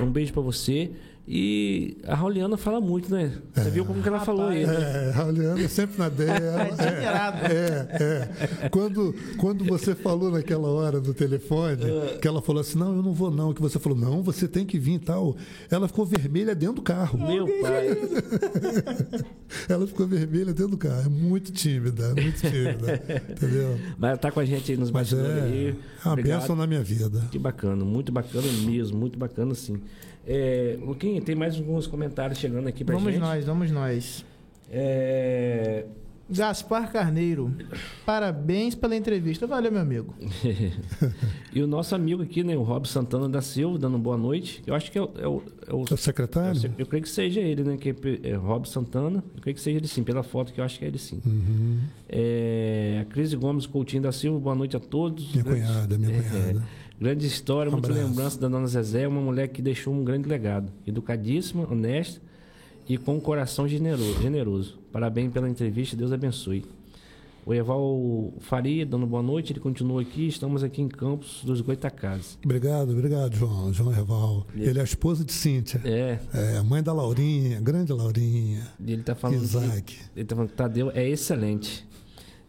Um beijo pra você. E a Rauliana fala muito, né? Você viu como que ela falou aí, né? É, a Juliana sempre na dela. Admirado. É, é. Quando, quando você falou naquela hora do telefone, que ela falou assim, não, eu não vou não, que você falou, não, você tem que vir e tal. Ela ficou vermelha dentro do carro. Meu pai. Ela ficou vermelha dentro do carro. É muito tímida, muito tímida. entendeu? Mas tá com a gente aí nos bastidores é, aí. é uma bênção na minha vida. Que bacana, muito bacana mesmo, muito bacana sim. É, Luquinha, tem mais alguns comentários chegando aqui pra Vamos gente. nós, vamos nós. É, Gaspar Carneiro, parabéns pela entrevista. Valeu, meu amigo. e o nosso amigo aqui, né, o Rob Santana da Silva, dando boa noite. Eu acho que é o. É o, é o- É o secretário? eu, eu creio que seja ele, né? Que é, é Rob Santana. Eu creio que seja ele sim, pela foto que eu acho que é ele sim. Uhum. É, a Cris Gomes Coutinho da Silva, boa noite a todos. Minha Grande- cunhada, minha É, cunhada. Grande história, Um muita abraço. lembrança da dona Zezé, uma mulher que deixou um grande legado. Educadíssima, honesta e com um coração generoso. generoso. Parabéns pela entrevista, Deus abençoe. O Eval Faria, dando boa noite, ele continua aqui, estamos aqui em Campos dos Goitacazes. Obrigado, obrigado, João. João Reval. Ele é a esposa de Cíntia. É, É, mãe da Laurinha, grande Laurinha. e ele tá falando que, Isaac. ele tá falando que Tadeu é excelente.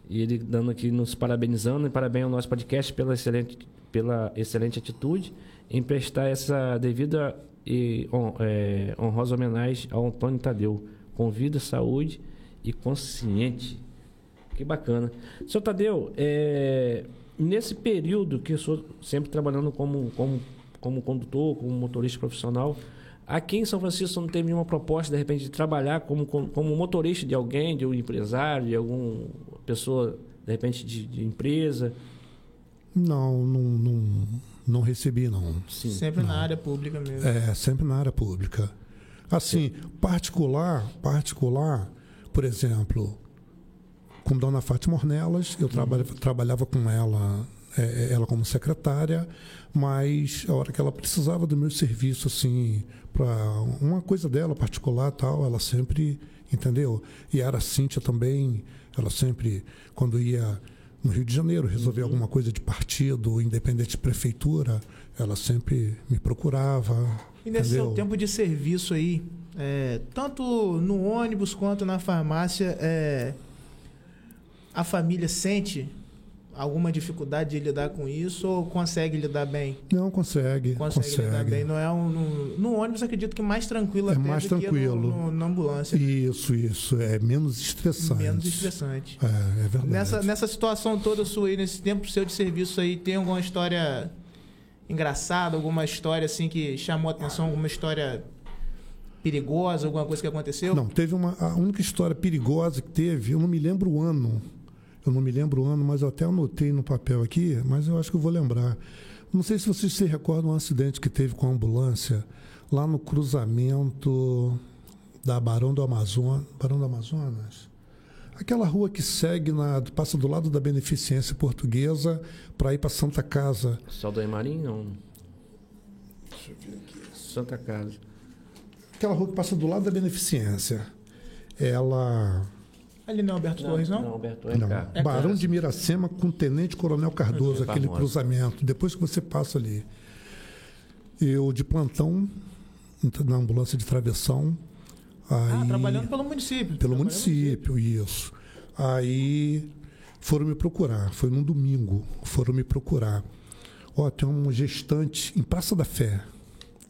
E ele dando aqui, nos parabenizando, e parabéns ao nosso podcast pela excelente, pela excelente atitude em prestar essa devida e é, honrosa homenagem ao Antônio Tadeu, com vida, saúde e consciente. Que bacana. Senhor Tadeu, é, nesse período que eu sou sempre trabalhando como, como, como condutor, como motorista profissional, aqui em São Francisco não teve nenhuma proposta, de repente, de trabalhar como, como, como motorista de alguém, de um empresário, de alguma pessoa, de repente, de, de empresa? Não, não, não, não recebi, não. Sim. Sempre na área pública mesmo. É, sempre na área pública. Assim, particular, particular, por exemplo, com Dona Fátima Ornelas, eu traba- trabalhava com ela, é, ela como secretária, mas a hora que ela precisava do meu serviço, assim, para uma coisa dela particular tal, ela sempre, entendeu? E era a Cíntia também, ela sempre, quando ia no Rio de Janeiro resolver alguma coisa de partido, independente de prefeitura, ela sempre me procurava. E nesse entendeu? seu tempo de serviço aí, é, tanto no ônibus quanto na farmácia, é, a família sente alguma dificuldade de lidar com isso ou consegue lidar bem? Não, consegue. Consegue, Consegue. lidar bem. Não é um, no, no ônibus, acredito que mais tranquilo É mais tranquilo. no- no- na ambulância. Isso, isso. É menos estressante. Menos estressante. É, é verdade. Nessa, nessa situação toda sua aí, nesse tempo seu de serviço aí, tem alguma história engraçada, alguma história assim que chamou a atenção, alguma história perigosa, alguma coisa que aconteceu? Não, teve uma. A única história perigosa que teve, eu não me lembro o ano. Eu não me lembro o ano, mas eu até anotei no papel aqui, mas eu acho que eu vou lembrar. Não sei se vocês se recordam um acidente que teve com a ambulância lá no cruzamento da Barão do Amazonas. Barão do Amazonas? Aquela rua que segue, na, passa do lado da Beneficência Portuguesa para ir para Santa Casa. Saldanha Marim, não. Santa Casa. Aquela rua que passa do lado da Beneficência. Ela. Ali não é Alberto Torres, não? Não, Alberto, é Não. É Barão de Miracema com Tenente Coronel Cardoso, aquele Famosa. cruzamento. Depois que você passa ali. Eu de plantão na ambulância de travessão. Ah, Aí, trabalhando pelo município. pelo no município, isso. Aí foram me procurar. Foi num domingo. Foram me procurar. Ó, tem um gestante em Praça da Fé.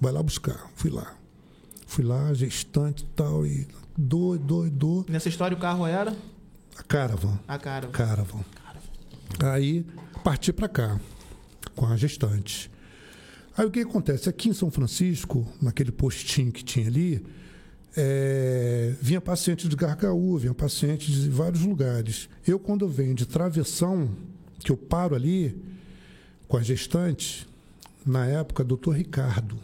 Vai lá buscar. Fui lá. Fui lá, gestante e tal. E doido, doido, doido. Nessa história o carro era A caravan. a cara. Caravan. Aí parti para cá com a gestante. Aí o que acontece? Aqui em São Francisco, naquele postinho que tinha ali, é, vinha paciente de Gargaú, vinha paciente de vários lugares. Eu, quando venho de travessão, que eu paro ali com a gestante, na época, doutor Ricardo,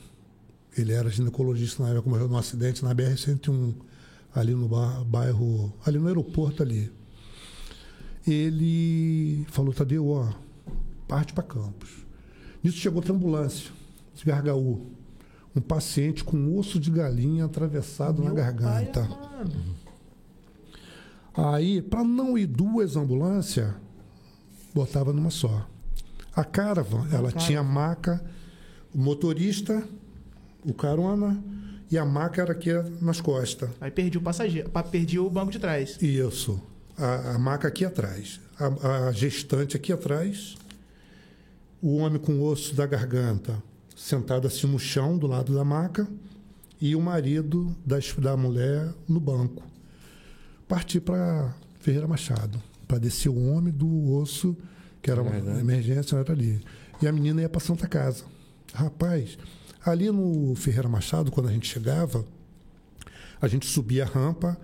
ele era ginecologista na época, morreu num acidente na BR-101, ali no ba- bairro, ali no aeroporto ali ele falou, Tadeu, ó, parte para Campos. Nisso chegou outra ambulância, de Gargaú. Um paciente com osso de galinha atravessado na Meu garganta. pai amado. Aí, para não ir duas ambulâncias, botava numa só. A Caravan, ela tinha maca, o motorista, o carona e a maca era aqui nas costas. Aí perdi o passageiro, pa- perdi o banco de trás. Isso. A, a maca aqui atrás. A, a gestante aqui atrás. O homem com osso da garganta sentado assim no chão, do lado da maca. E o marido das, da mulher no banco. Parti para Ferreira Machado. Para descer o homem do osso, que era uma Garganta. emergência, era ali. E a menina ia para Santa Casa. Rapaz, ali no Ferreira Machado, quando a gente chegava, a gente subia a rampa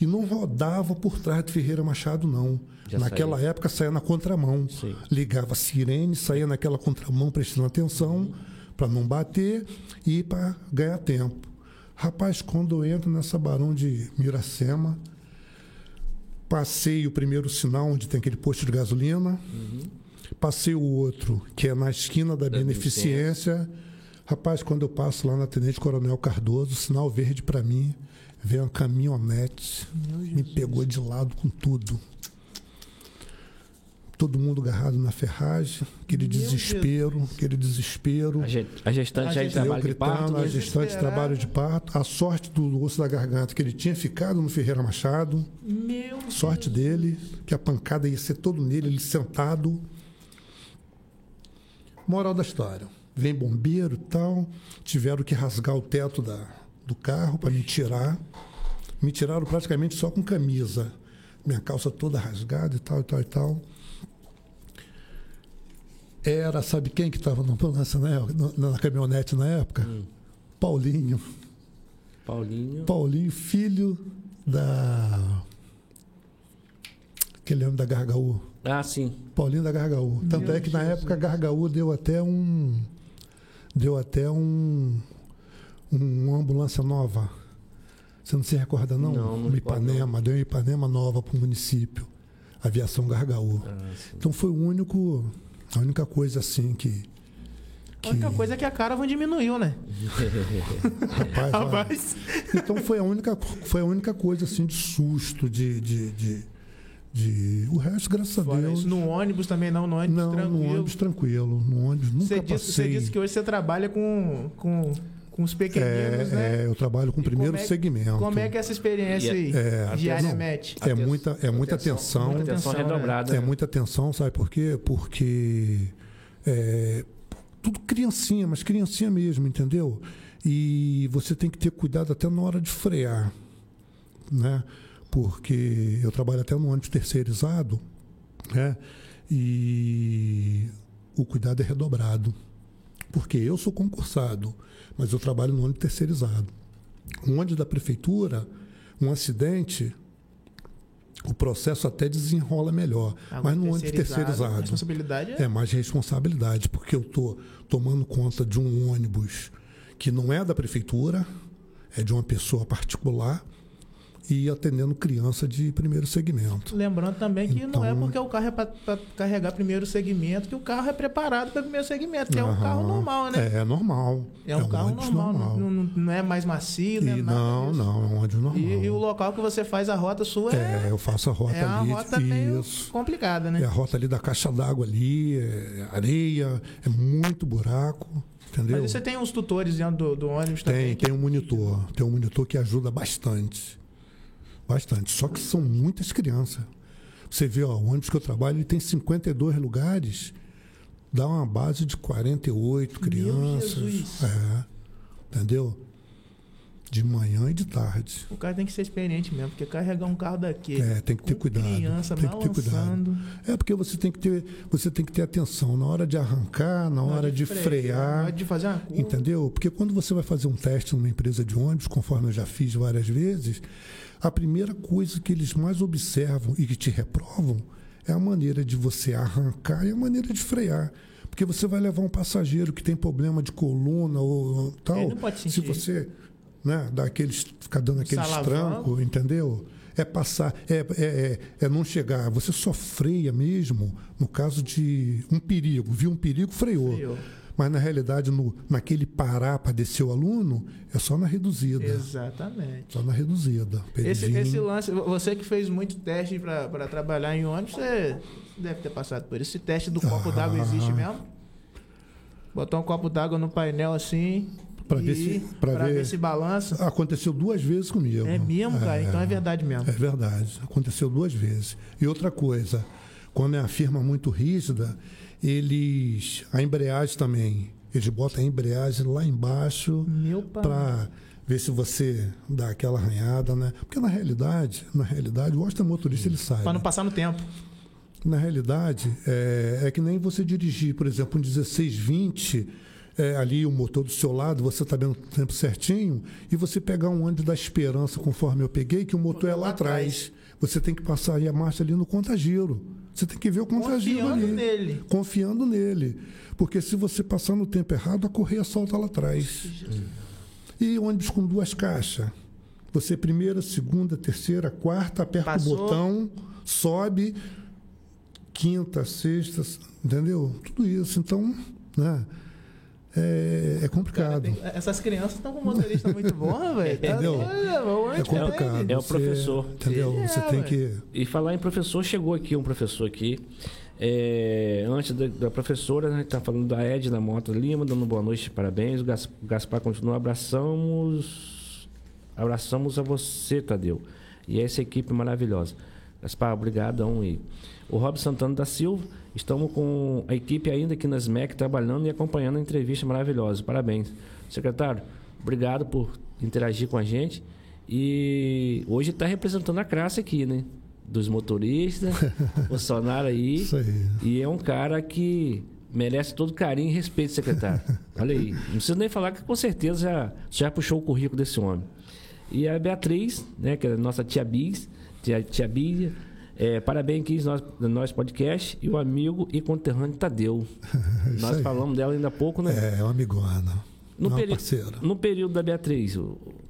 e não rodava por trás de Ferreira Machado, não. Já Naquela saía. época saía na contramão. Sim. Ligava a sirene, saía naquela contramão prestando atenção para não bater e para ganhar tempo. Rapaz, quando eu entro nessa Barão de Miracema, passei o primeiro sinal onde tem aquele posto de gasolina, passei o outro, que é na esquina da, Da Beneficência. Rapaz, quando eu passo lá na Tenente Coronel Cardoso, sinal verde para mim, veio uma caminhonete, me pegou de lado com tudo. Todo mundo agarrado na ferragem, aquele Meu desespero, aquele desespero. A, ge- a gestante A gestante- trabalho de Eu parto, gritando, a gestante de trabalho de parto. A sorte do osso da garganta, que ele tinha ficado no Ferreira Machado. Meu Sorte dele, que a pancada ia ser todo nele, ele sentado. Moral da história. Vem bombeiro e tal. Tiveram que rasgar o teto da, do carro para me tirar. Me tiraram praticamente só com camisa. Minha calça toda rasgada e tal, e tal, e tal. Era, sabe quem que estava na ambulância na, época- na, na caminhonete na época? Paulinho. Paulinho. Paulinho, filho da. Aquele homem da Gargaú. Ah, sim. Paulinho da Gargaú. Tanto é que na época a Gargaú deu até um. Deu até um. um- uma ambulância nova. Você não se recorda, não? Não, recordo, Ipanema, deu uma Ipanema nova para o município. Aviação Gargaú. Ah. Então foi o único. A única coisa assim que. A única coisa é que a Caravan diminuiu, né? Rapaz, Rapaz. Então foi a única, foi a única coisa assim de susto, de. de, de, de- o resto, graças a Fora Deus. isso, no ônibus também não, no ônibus não, tranquilo. no ônibus tranquilo. No ônibus nunca Você disse, você disse que hoje você trabalha com, com, com os pequeninos, é, né? é, eu trabalho com o primeiro como é- segmento. Como é que é essa experiência aí, É, diariamente? É muita, é muita atenção. muita Atenção atenção, redobrada. É né? muita atenção, sabe por quê? Porque é, tudo criancinha, mas criancinha mesmo, entendeu? E você tem que ter cuidado até na hora de frear, né? Porque eu trabalho até no ônibus terceirizado, né? E o cuidado é redobrado. Porque eu sou concursado, mas eu trabalho no ônibus terceirizado. Um ônibus da prefeitura, um acidente, o processo até desenrola melhor. Mas no ônibus terceirizado responsabilidade é... é mais responsabilidade, porque eu estou tomando conta de um ônibus que não é da prefeitura, é de uma pessoa particular e atendendo criança de primeiro segmento. Lembrando também que não é Então- porque o carro é para carregar primeiro segmento que o carro é preparado para primeiro segmento, que é um carro normal, né? É, normal. É um, carro ônibus normal, Não, não- é mais macio, né? Nada não, disso. não, é um ônibus normal. E, e o local que você faz a rota sua é, É, eu faço a rota é uma ali. rota meio isso. complicada, né? É a rota ali da caixa d'água ali, é areia, é muito buraco, entendeu? Mas você tem uns tutores dentro do, do ônibus também? Tem, tem um monitor. Tem um monitor que ajuda bastante. Bastante. Só que são muitas crianças. Você vê, ó, o ônibus que eu trabalho ele tem 52 lugares, dá uma base de 48 crianças. É. Entendeu? De manhã e de tarde. O cara tem que ser experiente mesmo, porque carregar um carro daqui. É, tem que ter cuidado. Criança tem que ter cuidado. É porque você tem que ter, você tem que ter atenção na hora de arrancar, na hora de frear. Na hora de fazer uma curva. Entendeu? Porque quando você vai fazer um teste numa empresa de ônibus, conforme eu já fiz várias vezes, a primeira coisa que eles mais observam e que te reprovam é a maneira de você arrancar e a maneira de frear. Porque você vai levar um passageiro que tem problema de coluna ou tal. Ele não pode se você né, dá aqueles, ficar dando aqueles trancos, entendeu? É passar, é, é, é, é não chegar. Você só freia mesmo no caso de um perigo. Viu um perigo, freou. Freou. Mas na realidade, no, naquele parar para descer o aluno, é só na reduzida. Exatamente. Só na reduzida. Esse, esse lance, você que fez muito teste para trabalhar em ônibus, você deve ter passado por isso. Esse teste do copo Ah. d'água existe mesmo? Botar um copo d'água no painel assim. Pra e ver se- pra ver... ver- se balança. Aconteceu duas vezes comigo. É mesmo, cara? Então é verdade mesmo. É verdade. Aconteceu duas vezes. E outra coisa, quando é a firma muito rígida, eles. A embreagem também. Eles botam a embreagem lá embaixo para ver se você dá aquela arranhada, né? Porque na realidade, na realidade, o Austin motorista ele sabe. Pra não passar no tempo. Na realidade, é, é que nem você dirigir, por exemplo, um 1620, é, ali o motor do seu lado, você está vendo o tempo certinho, e você pegar um ônibus da esperança, conforme eu peguei, que o motor é lá atrás. Você tem que passar a marcha ali no contagiro. Você tem que ver o contagiro Confiando ali. nele. Confiando nele. Porque se você passar no tempo errado, a correia solta lá atrás. E ônibus com duas caixas. Você primeira, segunda, terceira, quarta, aperta Passou. o botão, sobe, quinta, sexta, entendeu? Tudo isso. Então, né? É, é complicado. Tem- Essas crianças estão com motorista muito bom, velho. Tá Entendeu? doido, É complicado. É o Você- professor. Entendeu? É, Você tem que. E falar em professor, chegou aqui um professor aqui. É, antes da, da professora, a gente está falando da Edna Mota Lima, dando boa noite, parabéns. O Gaspar continua, abraçamos, abraçamos a você, Tadeu. E essa equipe maravilhosa. Gaspar, obrigadão. E o Rob Santana da Silva, estamos com a equipe ainda aqui na SMEC, trabalhando e acompanhando a entrevista maravilhosa. Parabéns. Secretário, obrigado por interagir com a gente. E hoje está representando a classe aqui, né? Dos motoristas, Bolsonaro aí. Isso aí. E é um cara que merece todo carinho e respeito, secretário. Olha aí. Não preciso nem falar que com certeza já, já puxou o currículo desse homem. E a Beatriz, né, que é a nossa tia Bis, tia, tia Bíblia, É, parabéns aqui nós, nós podcast e o amigo e conterrâneo Tadeu. nós aí. falamos dela ainda há pouco, né? É, é uma amigona. no, uma peri- parceira. no período da Beatriz,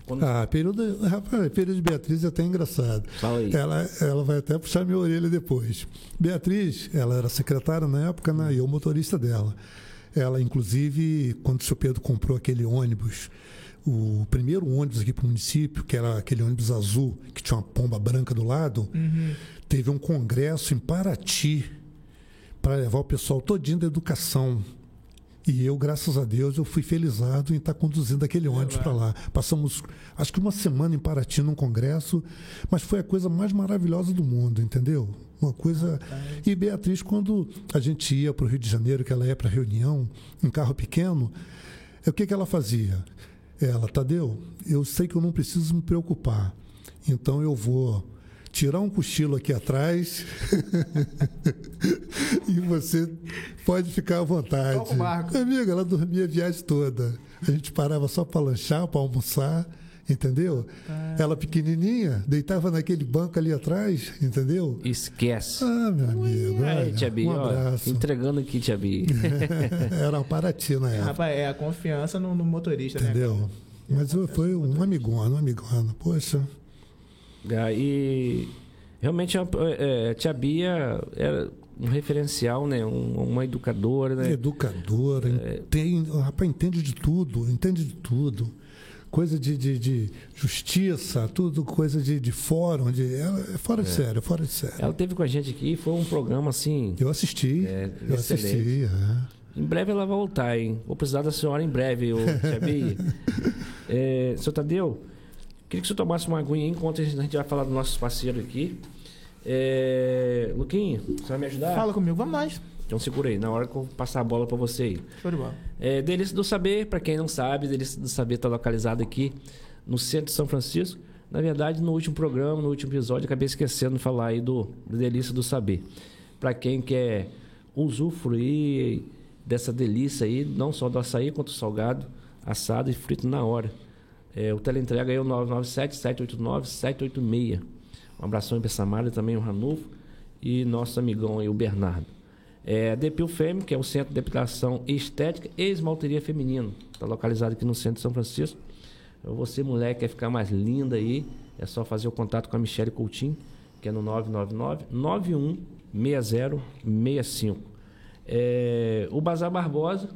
quando- Ah, período, rapaz, período de Beatriz é até engraçado. Fala aí. Ela, ela vai até puxar minha orelha depois. Beatriz, ela era secretária na época, né, e eu motorista dela. Ela, inclusive, quando o seu Pedro comprou aquele ônibus, o primeiro ônibus aqui para o município, que era aquele ônibus azul, que tinha uma pomba branca do lado, teve um congresso em Paraty para levar o pessoal todinho da educação. E eu, graças a Deus, eu fui felizado em estar conduzindo aquele ônibus para lá. Passamos, acho que uma semana em Paraty num congresso, mas foi a coisa mais maravilhosa do mundo, entendeu? Uma coisa. E Beatriz, quando a gente ia para o Rio de Janeiro, que ela ia para reunião, em carro pequeno, o que, que ela fazia? Ela, Tadeu, eu sei que eu não preciso me preocupar, então eu vou tirar um cochilo aqui atrás e você pode ficar à vontade. Toca o barco. Amiga, ela dormia a viagem toda. A gente parava só para lanchar, para almoçar, entendeu? Ela pequenininha, deitava naquele banco ali atrás, entendeu? Esquece. Ah, meu amigo. Aí, olha, Tia Bi, um ó, abraço. entregando aqui, Tia Bi. Era uma Paraty na época, Rapaz, é a confiança no, no motorista, né? entendeu? Mas foi um amigona, um amigona. Poxa, Ah, E realmente a, é, a Tia Bia era um referencial, né? Um- uma educadora, né? educadora, É. tem, rapaz, entende de tudo, entende de tudo. Coisa de, de, de justiça, tudo coisa de, de fórum, de, ela é fora de sério, fora de sério. Ela teve com a gente aqui, foi um programa assim. Eu assisti, É, eu excelente. assisti. é. Em breve ela vai voltar, hein? Vou precisar da senhora em breve, ô, Tia Bia. é, seu Tadeu, queria que você tomasse uma aguinha aí enquanto a gente a gente vai falar dos nossos parceiros aqui. É, Luquinho, você vai me ajudar? Fala comigo, vamos nós. Então segura aí, na hora que eu passar a bola pra você aí. Show de bola. É, Delícia do Saber, para quem não sabe, Delícia do Saber está localizado aqui no centro de São Francisco. Na verdade, no último programa, no último episódio, acabei esquecendo de falar aí do, do Delícia do Saber. Para quem quer usufruir dessa delícia aí, não só do açaí, quanto do salgado, assado e frito na hora. É, o teleentrega aí é o 997-789-786. Um abração aí para Samara, também o Ranulfo e nosso amigão aí, o Bernardo. É, Depil Fêmea, que é o Centro de Depilação Estética e Esmalteria Feminino. Está localizado aqui no centro de São Francisco. Você, mulher, quer ficar mais linda aí, é só fazer o contato com a Michelle Coutinho, que é no 999-916065. É, o Bazar Barbosa,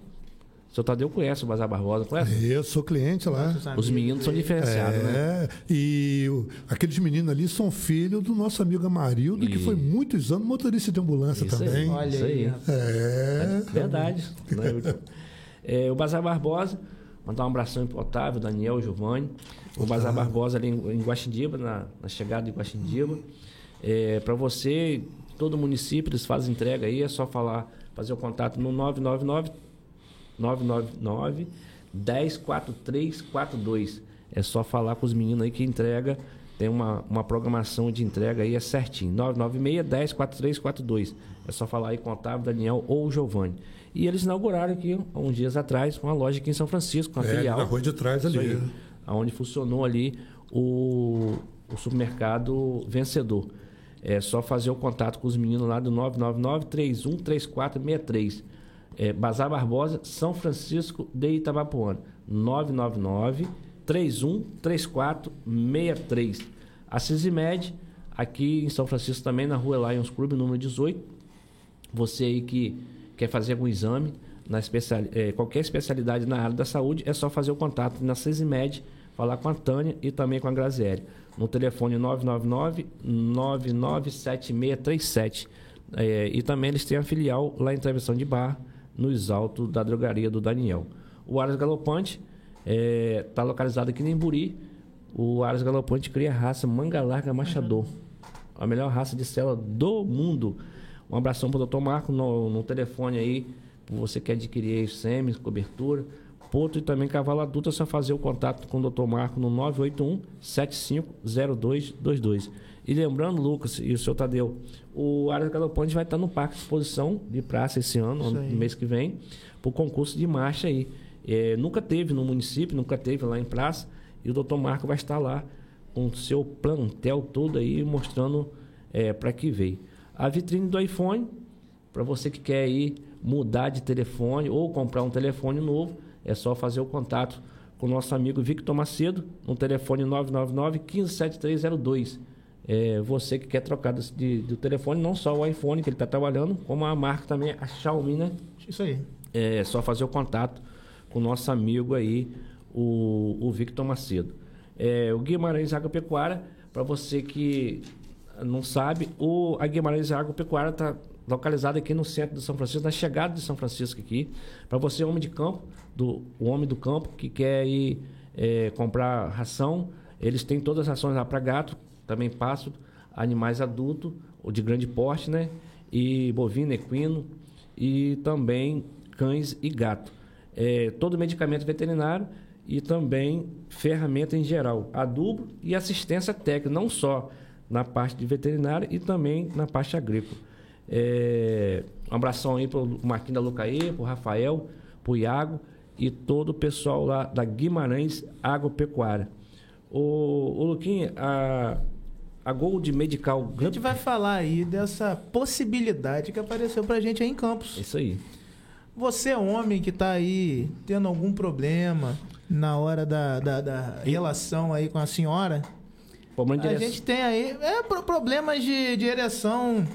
o seu Tadeu conhece o Bazar Barbosa, conhece? Eu sou cliente lá. Os meninos são aí. diferenciados, né? É, e o- aqueles meninos ali são filhos do nosso amigo Amarildo, que E- foi muitos anos motorista de ambulância Isso aí. também. Olha Isso aí, aí. rapaz. É, Verdade. né? É, o Bazar Barbosa, mandar um abração pro Otávio, Daniel, Giovanni. O Bazar Barbosa ali em, em Guaxindiba, na, na chegada de Guaxindiba. É, para você, todo município, eles fazem entrega aí, é só falar, fazer o contato no 999 999 104342. É só falar com os meninos aí que entrega. Tem uma, uma programação de entrega aí, é certinho. 996 104342. É só falar aí com o Otávio, Daniel ou o Giovanni. E eles inauguraram aqui, há uns dias atrás, uma loja aqui em São Francisco, uma é, filial. na rua de trás ali. aí, onde funcionou ali o, o supermercado vencedor. É só fazer o contato com os meninos lá do 999-313463. É, Bazar Barbosa, São Francisco de Itabapuana. 999-313463. A Cisimed, aqui em São Francisco também, na rua Lions Clube, número 18. Você aí que quer fazer algum exame, na especial, eh, qualquer especialidade na área da saúde, é só fazer o contato na Cesimed, falar com a Tânia e também com a Graziele. No telefone 999-997637. Eh, e também eles têm a filial lá em Travessão de Barra, no Exalto da Drogaria do Daniel. O Aras Galopante está localizado aqui em Emburi. O Aras Galopante cria a raça manga larga machador. A melhor raça de cela do mundo. Um abração para o Dr. Marco no, no telefone aí. Você quer adquirir sêmis, cobertura, potro e também cavalo adulto, é só fazer o contato com o Dr. Marco no 981 750222. E lembrando, Lucas e o seu Tadeu, o Aras Galopante vai estar no Parque de Exposição de Praça esse ano, no aí. mês que vem, para o concurso de marcha aí. É, nunca teve no município, nunca teve lá em praça, e o Dr. Marco vai estar lá com o seu plantel todo aí, mostrando é, para que veio. A vitrine do iPhone, para você que quer ir mudar de telefone ou comprar um telefone novo, é só fazer o contato com o nosso amigo Victor Macedo, no telefone 999 157302. É, você que quer trocar do, de, do telefone, não só o iPhone que ele está trabalhando, como a marca também, a Xiaomi, né? Isso aí. É só fazer o contato com o nosso amigo aí, o, o Victor Macedo. É, o Guimarães Agropecuária, para você que não sabe, o, a Guimarães Agropecuária está localizada aqui no centro de São Francisco, na chegada de São Francisco aqui. Para você, homem de campo, do, homem do campo que quer ir é, comprar ração, eles têm todas as rações lá para gato, também pasto, animais adultos, ou de grande porte, né? E bovino, equino, e também cães e gato. É, todo medicamento veterinário e também ferramenta em geral, adubo e assistência técnica, não só na parte de veterinária e também na parte agrícola. É, um abração aí para o Marquinhos da Lucaí, para o Rafael, para o Iago e todo o pessoal lá da Guimarães Agropecuária. O, o Luquinha, a, a Gold Medical... A gente vai falar aí dessa possibilidade que apareceu para a gente aí em Campos. Isso aí. Você, homem que está aí tendo algum problema na hora da, da, da relação aí com a senhora... A gente tem aí é, problemas de, de ereção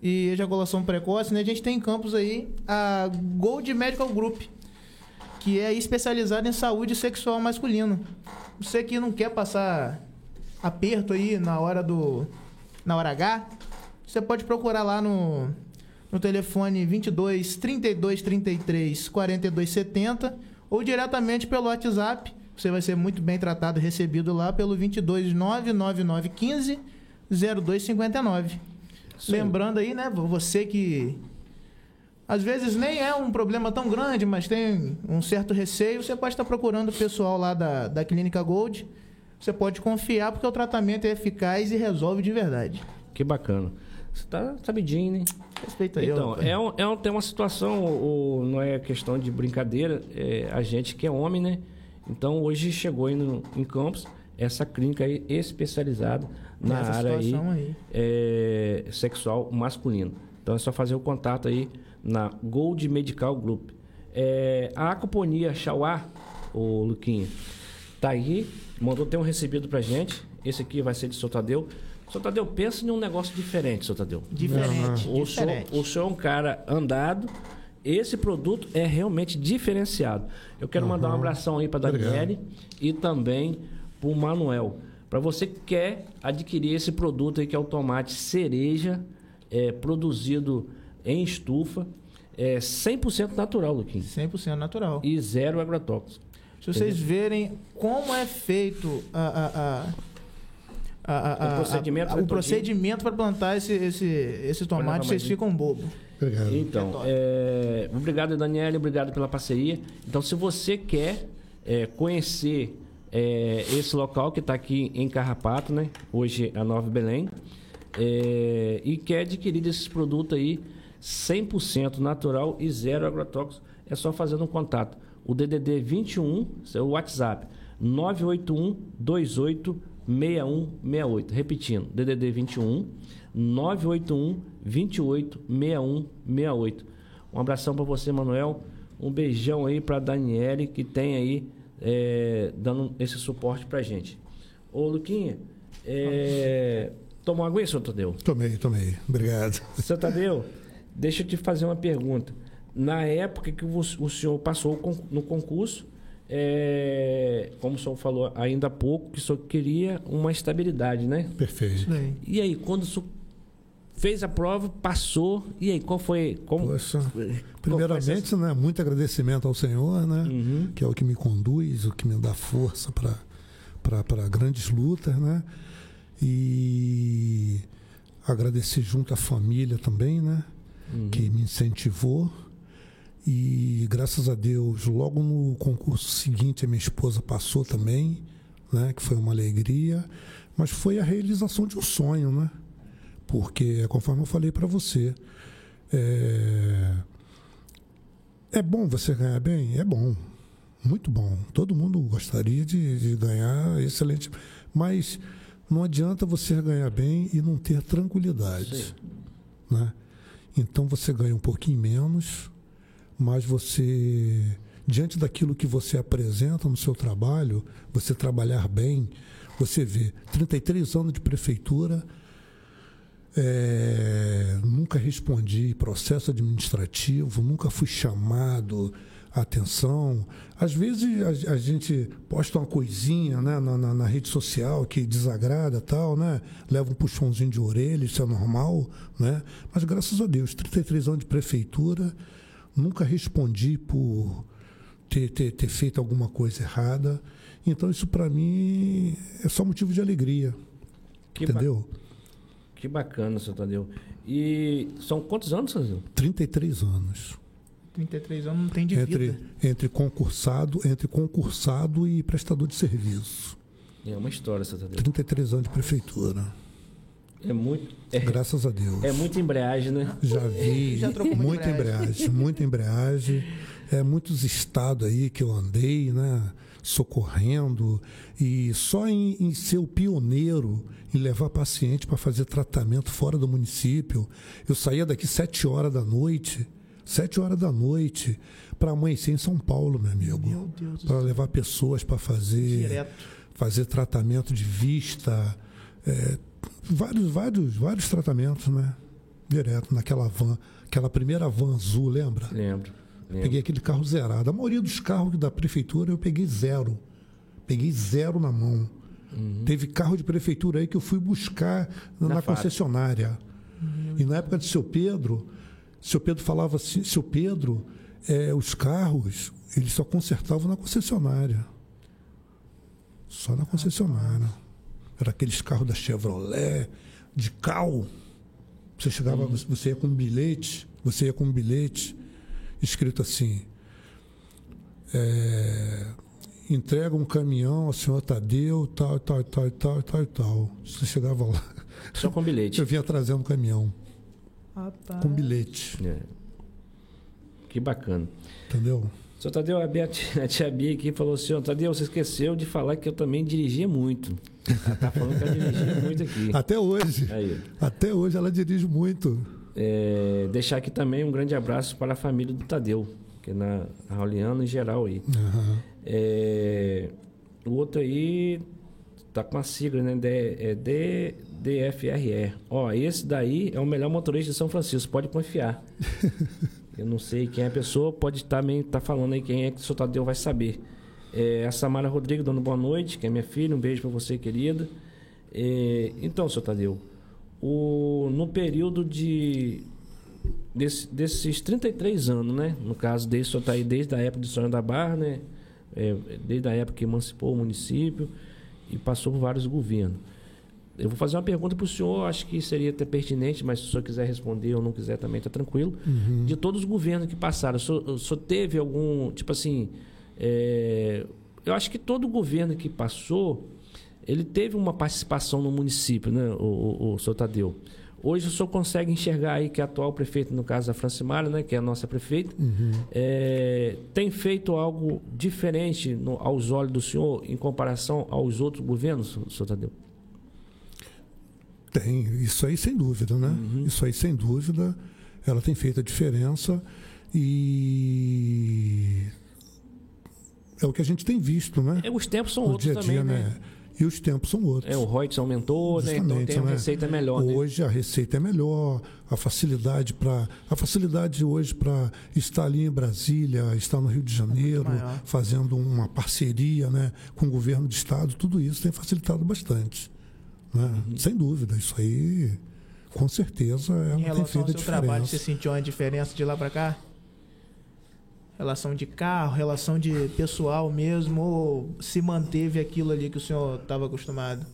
e ejaculação precoce, né? A gente tem em campos aí a Gold Medical Group, que é especializada em saúde sexual masculina. Você que não quer passar aperto aí na hora do na hora H, você pode procurar lá no no telefone 22 32 33 42 70 ou diretamente pelo WhatsApp. Você vai ser muito bem tratado e recebido lá pelo 22 999 15 0259. Sim. Lembrando aí, né, você que às vezes nem é um problema tão grande, mas tem um certo receio, você pode estar procurando o pessoal lá da, da Clínica Gold. Você pode confiar porque o tratamento é eficaz e resolve de verdade. Que bacana. Você tá sabidinho, né? Respeita aí. Então, é, um, é um, tem uma situação, ou, não é questão de brincadeira, é a gente que é homem, né? Então, hoje chegou aí no, em Campos essa clínica aí especializada na Nessa área aí, aí. É, sexual masculino. Então é só fazer o contato aí na Gold Medical Group. É, a acuponia Chauá, o Luquinha, tá aí, mandou ter um recebido pra gente. Esse aqui vai ser de Sotadeu. Sotadeu, pensa em um negócio diferente, Sotadeu. Diferente. Uhum. O, diferente. Senhor, o senhor é um cara andado. Esse produto é realmente diferenciado. Eu quero uhum. mandar um abração aí para Daniele e também para o Manuel. Para você que quer adquirir esse produto aí, que é o tomate cereja, é, produzido em estufa, é 100% natural, Luquinho. 100% natural. E zero agrotóxico. Se vocês verem como é feito a, a, a, o procedimento, o procedimento para plantar esse, esse, esse tomate, vocês ficam bobo. Obrigado. Então, é, obrigado, Daniela, obrigado pela parceria. Então, se você quer é, conhecer é, esse local que está aqui em Carrapato, né? Hoje a Nova Belém. É, e quer adquirir esses produtos aí 100% natural e zero agrotóxico, é só fazendo um contato. O DDD 21, seu WhatsApp, 981 28 6168. Repetindo, DDD 21 981 28 6168. Um abração para você, Manuel. Um beijão aí para Daniele que tem aí é, dando esse suporte pra gente. Ô, Luquinha, é, tomou água aí, seu Tadeu? Tomei, tomei. Obrigado. Seu Tadeu, deixa eu te fazer uma pergunta. Na época que o, senhor passou no concurso, é, como o senhor falou ainda há pouco, que o senhor queria uma estabilidade, né? Perfeito. E aí, quando o senhor fez a prova, passou. E aí, qual foi? Como, Poxa, primeiramente, né, muito agradecimento ao Senhor, né, uhum. que é o que me conduz, o que me dá força para grandes lutas, né? E agradecer junto à família também, né? Uhum. Que me incentivou. E graças a Deus, logo no concurso seguinte, a minha esposa passou também, né? Que foi uma alegria. Mas foi a realização de um sonho, né? Porque, conforme eu falei para você, é... é bom você ganhar bem? É bom. Muito bom. Todo mundo gostaria de, de ganhar excelente. Mas Não adianta você ganhar bem e não ter tranquilidade. Né? Então você ganha um pouquinho menos, mas você, diante daquilo que você apresenta no seu trabalho, você trabalhar bem, você vê 33 anos de prefeitura, é, nunca respondi processo administrativo, nunca fui chamado a atenção. Às vezes a, a gente posta uma coisinha né, na, na, na, rede social que desagrada tal, né? Leva um puxãozinho de orelha, isso é normal, né? Mas graças a Deus, 33 anos de prefeitura, nunca respondi por ter, ter, ter feito alguma coisa errada. Então isso para mim é só motivo de alegria. Que entendeu? Ba que bacana, seu Tadeu. E são quantos anos, Tadeu? 33 anos. 33 anos não tem de entre, vida. Entre concursado, entre concursado e prestador de serviço. É uma história, seu Tadeu. 33 anos de prefeitura. É muito. É, Graças a Deus. É muita embreagem, né? Já vi. Já trocou muita embreagem. embreagem. Muita embreagem. É muitos estados aí que eu andei, né? socorrendo e só em, em ser o pioneiro em levar paciente para fazer tratamento fora do município. Eu saía daqui sete horas da noite, sete horas da noite, para amanhecer em São Paulo, meu amigo. Meu para levar pessoas para fazer, Direto. fazer tratamento de vista, é, vários, vários, vários tratamentos, né? Direto naquela van, aquela primeira van azul, lembra? Lembro. Peguei aquele carro zerado. A maioria dos carros da prefeitura eu peguei zero. Peguei zero na mão. Uhum. Teve carro de prefeitura aí que eu fui buscar na, na concessionária. Uhum. E na época de seu Pedro, seu Pedro falava assim, seu Pedro, é, os carros, eles só consertavam na concessionária. Só na concessionária. Era aqueles carros da Chevrolet, de cal. Você chegava, uhum. você ia com um bilhete, você ia com um bilhete escrito assim: é, entrega um caminhão ao senhor Tadeu, tal, tal, tal, tal, tal, tal. Você chegava lá. Só com bilhete. Eu vinha trazendo um caminhão. Tá. Com bilhete. É. Que bacana. Entendeu? Senhor Tadeu, a, a tia Bia aqui falou assim, Tadeu, você esqueceu de falar que eu também dirigia muito. Ela tá falando que ela dirigia muito aqui. Até hoje. Aí. Até hoje ela dirige muito. É, deixar aqui também um grande abraço para a família do Tadeu, que é na Rauliano em geral aí. Uhum. É, o outro aí tá com a sigla, né? D, é D, DFRE. Ó, esse daí é o melhor motorista de São Francisco, pode confiar. Eu não sei quem é a pessoa, pode também estar tá falando aí quem é que o seu Tadeu vai saber. É, a Samara Rodrigues dando boa noite, que é minha filha, um beijo para você, querida. É, então, seu Tadeu, o, no período de desse, desses 33 anos, né? No caso dele, só está aí desde a época de Sonho da Barra, né? É, desde a época que emancipou o município e passou por vários governos. Eu vou fazer uma pergunta para o senhor, acho que seria até pertinente, mas se o senhor quiser responder ou não quiser também está tranquilo. Uhum. De todos os governos que passaram, o senhor, o senhor teve algum, tipo assim, é, eu acho que todo governo que passou, ele teve uma participação no município, né, o, o, o senhor Tadeu. Hoje o senhor consegue enxergar aí que a atual prefeita, no caso a Francimara, né, que é a nossa prefeita, uhum. é, tem feito algo diferente no, aos olhos do senhor em comparação aos outros governos, senhor Tadeu? Tem, isso aí sem dúvida, né? Uhum. Isso aí sem dúvida, ela tem feito a diferença e é o que a gente tem visto, né? É, os tempos são no outros dia -dia, também, né? né? e os tempos são outros. É, o Reuters aumentou, né? então tem uma né? receita melhor. Né? Hoje né? a receita é melhor, a facilidade para a facilidade hoje para estar ali em Brasília, estar no Rio de Janeiro, é fazendo uma parceria, né, com o governo do estado, tudo isso tem facilitado bastante, né? Uhum. Sem dúvida, isso aí com certeza ela em relação tem feito ao seu diferença. trabalho, você sentiu uma diferença de lá para cá? relação de carro, relação de pessoal mesmo, ou se manteve aquilo ali que o senhor estava acostumado?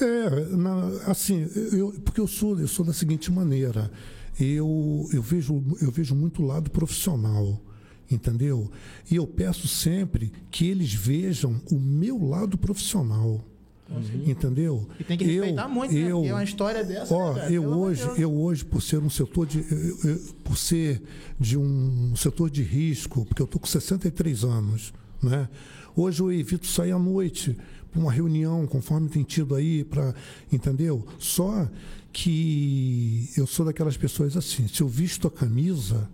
É, na, assim, eu, porque eu sou, eu sou da seguinte maneira, eu, eu, vejo, eu vejo muito lado profissional, entendeu? E eu peço sempre que eles vejam o meu lado profissional. Uhum. Entendeu? E tem que respeitar eu, muito, eu, né? é uma história dessa. Ó, né, eu hoje, eu hoje, por ser um setor de. Eu, por ser de um setor de risco, porque eu tô com 63 anos, Né? Hoje eu evito sair à noite para uma reunião, conforme tem tido aí, para entendeu? Só que eu sou daquelas pessoas assim, se eu visto a camisa,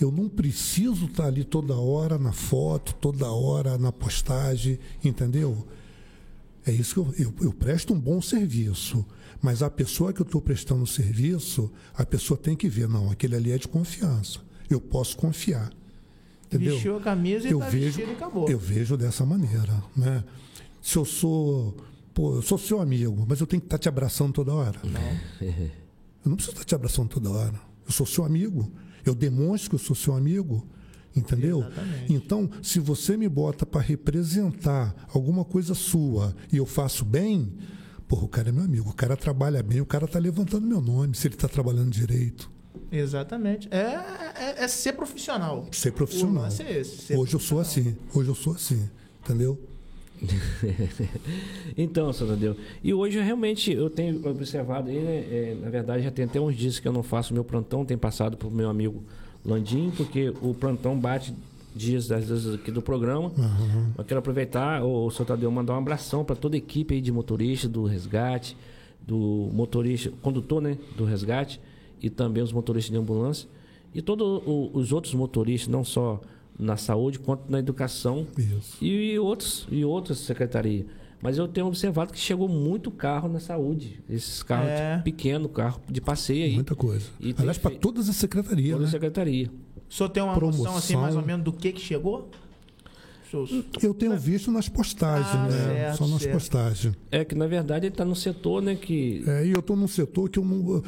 eu não preciso estar ali toda hora na foto, toda hora na postagem, entendeu? É isso que eu, eu, eu presto um bom serviço. Mas a pessoa que eu estou prestando serviço, a pessoa tem que ver, não, aquele ali é de confiança. Eu posso confiar. Entendeu? Vestiu a camisa e eu tá vejo, e acabou. Eu vejo dessa maneira. Né? Se eu sou. Pô, eu sou seu amigo, mas eu tenho que estar te abraçando toda hora. Não. Eu não preciso estar te abraçando toda hora. Eu sou seu amigo. Eu demonstro que eu sou seu amigo. Entendeu? Exatamente. Então, se você me bota para representar alguma coisa sua e eu faço bem, porra, o cara é meu amigo, o cara trabalha bem, o cara tá levantando meu nome, se ele tá trabalhando direito. Exatamente. É, é, é ser profissional. Ser profissional. Lance é esse, ser Hoje eu sou assim. Hoje eu sou assim. Entendeu? então, Sr. Tadeu. E hoje realmente eu tenho observado aí, né? é, na verdade, já tem até uns dias que eu não faço meu plantão, tem passado para o meu amigo Landim, porque o plantão bate dias das vezes aqui do programa. Uhum. Eu quero aproveitar, o Sr. Tadeu, mandar um abração para toda a equipe aí de motorista do resgate, do motorista, condutor, né, do resgate e também os motoristas de ambulância e todos os outros motoristas, não só na saúde quanto na educação Isso. e outros e outras secretarias. Mas eu tenho observado que chegou muito carro na saúde. Esses carros É. tipo, pequeno, carro de passeio aí. Muita coisa. E Aliás, para todas as secretarias, Toda né? secretaria. O senhor tem uma noção Promoção. assim, mais ou menos, do que que chegou? Eu tenho visto nas postagens, Ah, né? certo, Só nas certo. postagens. É que na verdade ele está no setor, né? Que É, e eu estou num setor que eu não.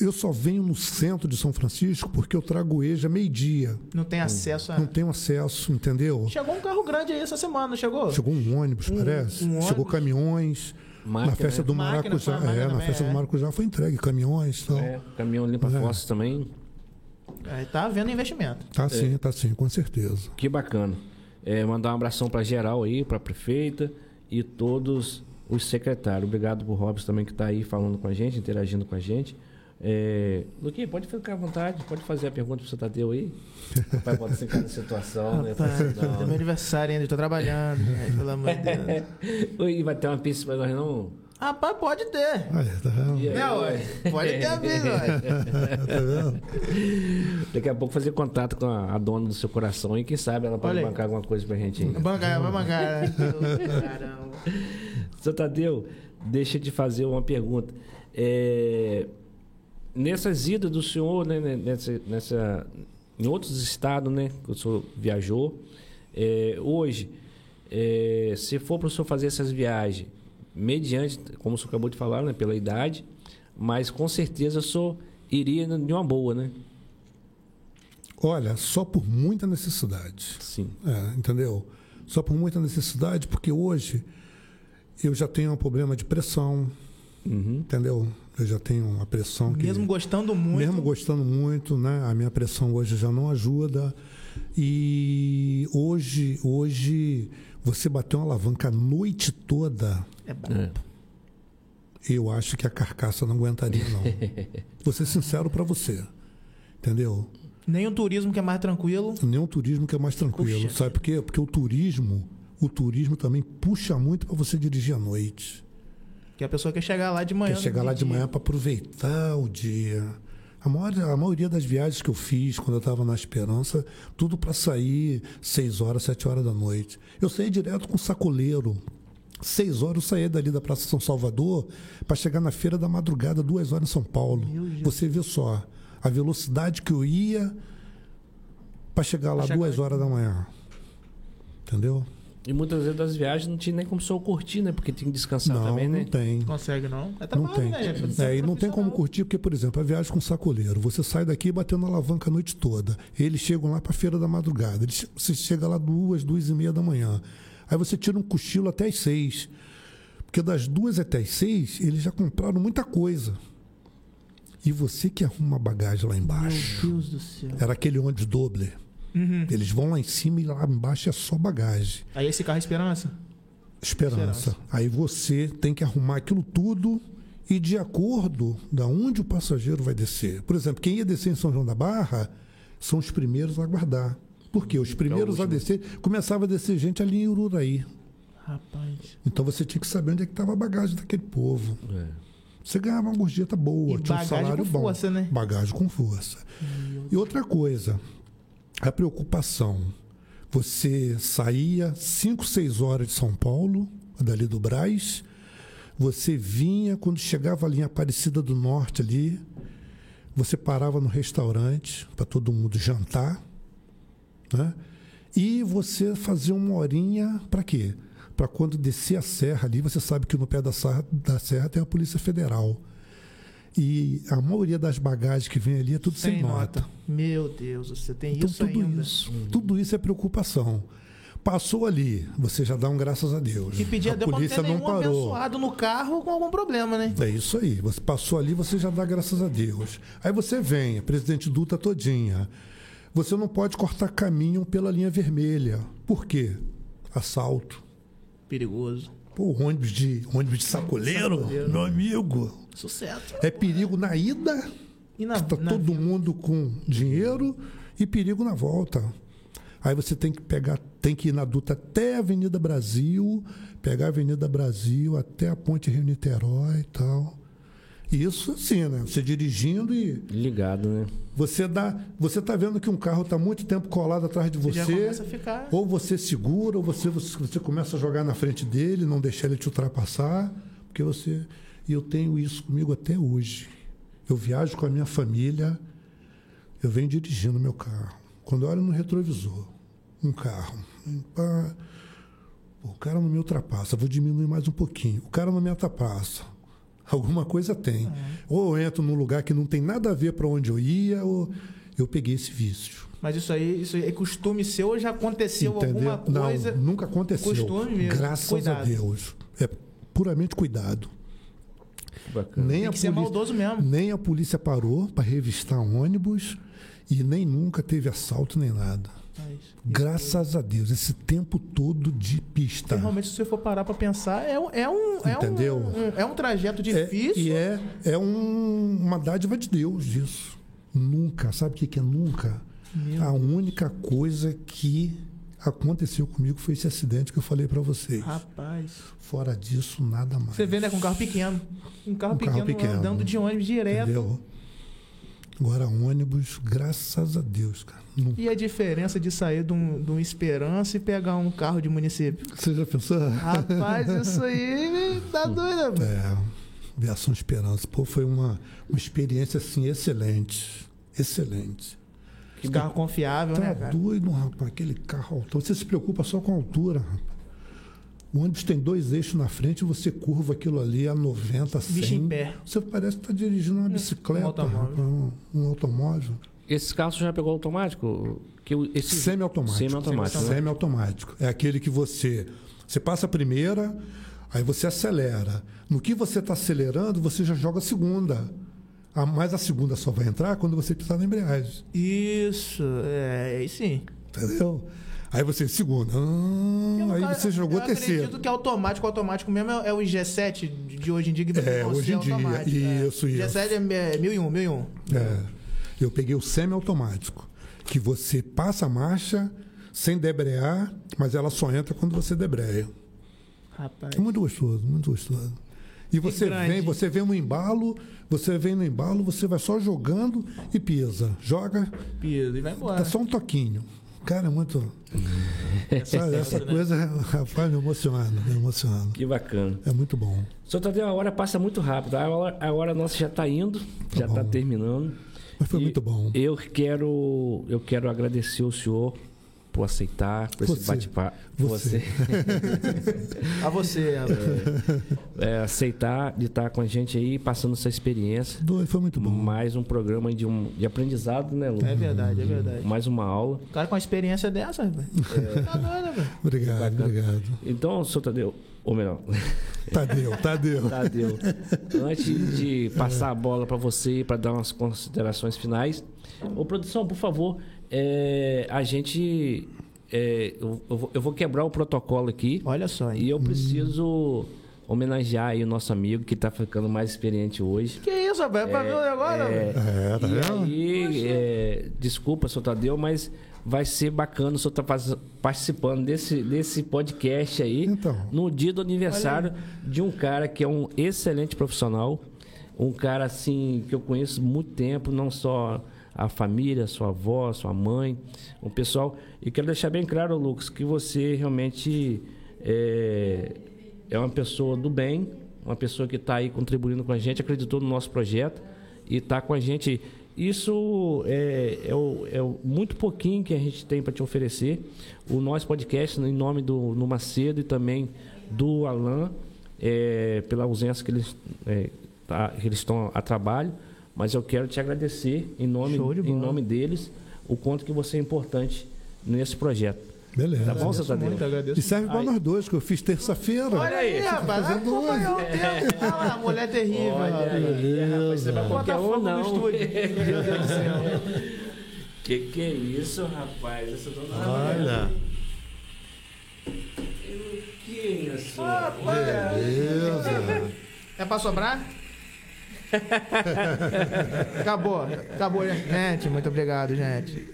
Eu só venho no centro de São Francisco porque eu trago EJA meio-dia. Não tem acesso a. Não tenho acesso, entendeu? Chegou um carro grande aí essa semana, não chegou? Chegou um ônibus, Um- parece. um Chegou ônibus. caminhões. Máquina, na festa né? do Máquina, Maracujá. foi a máquina É, na festa é. do Maracujá foi entregue caminhões e tal. é, caminhão limpa É. fossos também. Aí tá havendo investimento. Tá sim, tá sim, com certeza. Que bacana. É, mandar um abração para geral aí, para a prefeita e todos os secretários. Obrigado pro Robson também que está aí falando com a gente, interagindo com a gente. É, Luquinha, pode ficar à vontade, pode fazer a pergunta pro seu Tadeu aí. Vai botar em cada situação, né? Rapaz, Não. é meu aniversário ainda, estou trabalhando. né? Pelo amor de Deus. Oi, vai ter uma pista pra nós não? Rapaz, pode ter. Aí, tá vendo? Aí, Não, pode ter a vida, tá vendo? Daqui a pouco fazer contato com a, a dona do seu coração e quem sabe ela pode Olha aí. bancar alguma coisa pra gente aí. Bancar, vai bancar. né? Caramba. Seu Tadeu, deixa eu te fazer uma pergunta. É, nessas idas do senhor, né, né, nessa, nessa, em outros estados, né, que o senhor viajou, é, hoje, é, se for para o senhor fazer essas viagens, mediante, como o senhor acabou de falar, né, pela idade, mas com certeza o senhor iria de uma boa, né? Olha, só por muita necessidade. Sim. É, entendeu? Só por muita necessidade, porque hoje eu já tenho um problema de pressão, Uhum. entendeu? Eu já tenho uma pressão que. Mesmo gostando muito. Mesmo gostando muito, né? A minha pressão hoje já não ajuda. E hoje, hoje você bateu uma alavanca a noite toda. É brabo. É. Eu acho que a carcaça não aguentaria, não. Vou ser sincero para você. Entendeu? Nem o turismo que é mais tranquilo. Nem o turismo que é mais tranquilo. Puxa. Sabe por quê? Porque o turismo, o turismo também puxa muito para você dirigir à noite. Que a pessoa quer chegar lá de manhã. Quer chegar lá de manhã para aproveitar o dia. A, maior, a maioria das viagens que eu fiz quando eu estava na Esperança, tudo para sair 6 horas, 7 horas da noite. Eu saí direto com sacoleiro. 6 horas eu saía dali da Praça São Salvador para chegar na feira da madrugada, 2 horas em São Paulo. Você vê só a velocidade que eu ia para chegar lá chegar 2 horas da manhã. Entendeu? E muitas vezes das viagens não tinha nem como o senhor curtir, né? Porque tem que descansar não, também, né? não tem. Consegue, não? É Não trabalho, tem. né, É, e não tem como curtir, porque, por exemplo, a viagem com sacoleiro. Você sai daqui batendo a alavanca a noite toda. Eles chegam lá para a feira da madrugada. Eles, você chega lá duas, duas e meia da manhã. Aí você tira um cochilo até as seis. Porque das duas até as seis, eles já compraram muita coisa. E você que arruma a bagagem lá embaixo. Meu Deus do céu. Era aquele ônibus doble. Uhum. Eles vão lá em cima e lá embaixo é só bagagem. Aí esse carro é esperança? Esperança. Esperança. Aí você tem que arrumar aquilo tudo e de acordo da onde o passageiro vai descer. Por exemplo, quem ia descer em São João da Barra são os primeiros a aguardar. Porque os primeiros a descer, começava a descer gente ali em Ururaí. Rapaz. Então você tinha que saber onde é que estava a bagagem daquele povo. É. Você ganhava uma gorjeta boa, E tinha um bagagem salário com bom. força, né? Bagagem com força. E outra coisa, a preocupação. Você saía 5, 6 horas de São Paulo, dali do Braz, você vinha, quando chegava ali em Aparecida do Norte ali, você parava no restaurante para todo mundo jantar, né? E você fazia uma horinha para quê? Para quando descer a serra ali, você sabe que no pé da serra, da serra tem a Polícia Federal. E a maioria das bagagens que vem ali é tudo sem, nota. Meu Deus, você tem Então, isso tudo ainda. isso, tudo isso é preocupação. Passou ali, você já dá um graças a Deus. Que pedia a Deus não polícia não nenhum parou. abençoado no carro com algum problema, né? É isso aí. Você passou ali, você já dá graças a Deus. Aí você vem, a presidente Dutra todinha. Você não pode cortar caminho pela linha vermelha. Por quê? Assalto. Perigoso. Pô, ônibus de, ônibus de sacoleiro, Sacoleiro. meu amigo. Sucesso. É perigo na ida, E na, tá na- todo mundo com dinheiro e perigo na volta. Aí você tem que pegar, tem que ir na Dutra até a Avenida Brasil, pegar a Avenida Brasil até a Ponte Rio Niterói e tal. Isso assim, né? Você dirigindo e Ligado, né? você dá, você tá vendo que um carro está muito tempo colado atrás de Você já você. começa a ficar- Ou você segura, ou você, você, você começa a jogar na frente dele, não deixar ele te ultrapassar, porque você. E eu tenho isso comigo até hoje. Eu viajo com a minha família, eu venho dirigindo meu carro. Quando eu olho no retrovisor, um carro, pá, o cara não me ultrapassa, vou diminuir mais um pouquinho. O cara não me ultrapassa. Alguma coisa tem. Ou eu entro num lugar que não tem nada a ver para onde eu ia, ou eu peguei esse vício. Mas isso aí, isso aí é costume seu ou já aconteceu Entendeu? alguma coisa? Não, nunca aconteceu. Costume mesmo. Graças Cuidado. a Deus. É puramente cuidado. Bacana. Nem Tem a que ser polícia, maldoso mesmo. Nem a polícia parou para revistar ônibus e nem nunca teve assalto nem nada. Graças a Deus, esse tempo todo de pista. porque realmente, se você for parar pra pensar, é, um- é um, é, Entendeu? um, um- é um trajeto É, difícil. e é, é um- uma dádiva de Deus isso. Nunca, sabe o que que é nunca? Meu A única coisa que aconteceu comigo foi esse acidente que eu falei para vocês. Rapaz. Fora disso, nada mais. Você vê, né, com um carro pequeno. Um carro, Um carro pequeno, pequeno. andando de ônibus direto. Entendeu? Agora, ônibus, graças a Deus, cara. Nunca. E a diferença de sair de um, de um Esperança e pegar um carro de município? Você já pensou? Rapaz, isso aí tá doido. né? É, Viação Esperança. Pô, foi uma, uma experiência, assim, excelente. Excelente. Que carro confiável, né, Tá cara? doido, rapaz, aquele carro alto. Você se preocupa só com a altura, rapaz. O ônibus tem dois eixos na frente, você curva aquilo ali a 90, 100. Bicho em pé. Você parece que está dirigindo uma bicicleta, um automóvel. um, um automóvel. Esses carros você já pegou automático? Que esse... Semi-automático. Semi-automático, né? Semi-automático. É aquele que você. Você passa a primeira, aí você acelera. No que você está acelerando, você já joga a segunda. A, mas a segunda só vai entrar quando você pisar na embreagem. Isso, é, aí sim. Entendeu? Aí você segunda. Eu, Ah, aí você jogou eu a terceira. acredito que automático, automático mesmo é, é o G7 de hoje em dia que É, hoje em dia. automático, é. Isso, isso. G7 é 1001, 1001. É. Eu peguei o semi-automático, que você passa a marcha sem debrear, mas ela só entra quando você debreia. Rapaz. É muito gostoso, muito gostoso. E você vem, você vem no embalo, você vem no embalo, você vai só jogando e pisa. Joga, Piso, e vai embora. dá só um toquinho. Cara, é muito. Essa, Sabe, essa né? coisa, rapaz, me emociona, me emociona. Que bacana. É muito bom. Só Tadeu, a hora passa muito rápido. A hora, a hora nossa já está indo, já está terminando. Mas foi E muito bom. Eu quero, eu quero agradecer o senhor por aceitar, por esse Você. bate-papo. Você. A você, rapaz. É, aceitar de estar com a gente aí, passando essa experiência. Foi muito bom. Mais um programa de, um, de aprendizado, né, Lu? É verdade, é verdade. Mais uma aula. O cara com uma experiência dessa, rapaz. Tá doido, velho. Obrigado, obrigado. Então, senhor Tadeu, ou melhor, Tadeu, Tadeu. Tadeu, antes de passar a bola para você, para dar umas considerações finais, ô produção, por favor, é, a gente. é, eu, eu vou- eu vou quebrar o protocolo aqui Olha só, hein? e eu preciso homenagear aí o nosso amigo que está ficando mais experiente hoje. Que isso, rapaz? É pra ver o negócio, velho? É, tá E vendo? aí, é, desculpa, senhor Tadeu, mas vai ser bacana o senhor estar tá participando desse, desse podcast aí, então. no dia do aniversário de um cara que é um excelente profissional, um cara assim que eu conheço muito tempo, não só a família, sua avó, sua mãe, o pessoal. E quero deixar bem claro, Lucas, que você realmente é, é uma pessoa do bem, uma pessoa que está aí contribuindo com a gente, acreditou no nosso projeto e está com a gente isso é, é, o, é o muito pouquinho que a gente tem para te oferecer. O nosso podcast, em nome do no Macedo e também do Alan, é, pela ausência que eles, é, tá, que eles estão a trabalho, mas eu quero te agradecer em nome, em nome deles o quanto que você é importante nesse projeto. Beleza. Tá bom, tá muito, agradeço. E serve para nós dois, que eu fiz terça-feira. Olha aí, rapaz. Fazendo hoje. Olha lá, mulher terrível. Olha aí, rapaz. Você vai botar fogo não. no estúdio. Meu Deus do céu. Que que é isso, rapaz? Essa dona Olha. Que isso? Beleza. É pra sobrar? Acabou, acabou, gente. Muito obrigado, gente.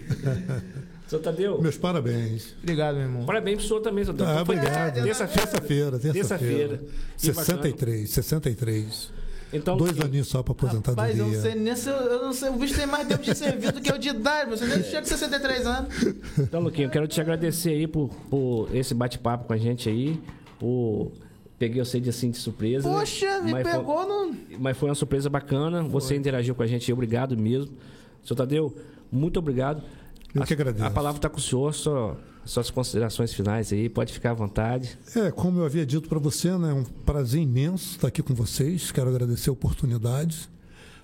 Senhor Tadeu. Meus parabéns. Obrigado, meu irmão. Parabéns pro senhor também, senhor Tadeu. Ah, obrigado. Terça-feira. Terça-feira. 63, 63. Então, Dois que... aninhos só para aposentadoria. Mas eu não sei nem se eu, eu não sei. O bicho tem mais tempo de serviço do que eu de idade. Você nem chega com 63 anos. Então, Luquinho, eu quero te agradecer aí por, por esse bate-papo com a gente aí. Por peguei você de assim de surpresa. Poxa, me pegou foi, no. Mas foi uma surpresa bacana. Foi. Você interagiu com a gente, obrigado mesmo. Senhor Tadeu, muito obrigado. Eu que agradeço. A palavra está com o senhor, só, suas considerações finais aí, pode ficar à vontade. É, como eu havia dito para você, né, é um prazer imenso estar aqui com vocês. Quero agradecer a oportunidade,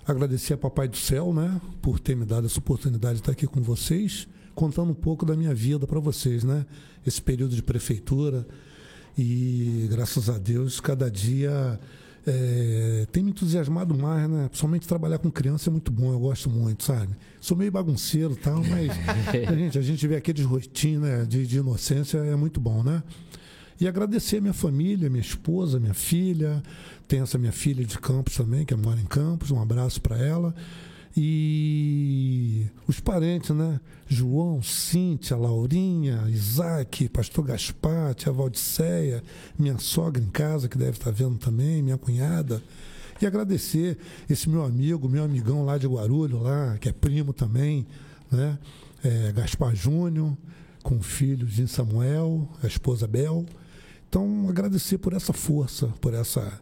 agradecer a Papai do Céu, né, por ter me dado essa oportunidade de estar aqui com vocês, contando um pouco da minha vida para vocês, né, esse período de prefeitura. E graças a Deus, cada dia é, tem me entusiasmado mais, né? Principalmente trabalhar com criança é muito bom, eu gosto muito, sabe? Sou meio bagunceiro e tal, mas a, gente, a gente vê aqueles rostinhos né, de, de inocência, é muito bom, né? E agradecer a minha família, minha esposa, minha filha. Tem essa minha filha de Campos também, que mora em Campos. Um abraço para ela. E os parentes, né? João, Cíntia, Laurinha, Isaac, Pastor Gaspar, Tia Valdiceia, minha sogra em casa, que deve estar vendo também, minha cunhada. E agradecer esse meu amigo, meu amigão lá de Guarulhos, lá, que é primo também, né? É, Gaspar Júnior, com o filho de Samuel, a esposa Bel. Então, agradecer por essa força, por essa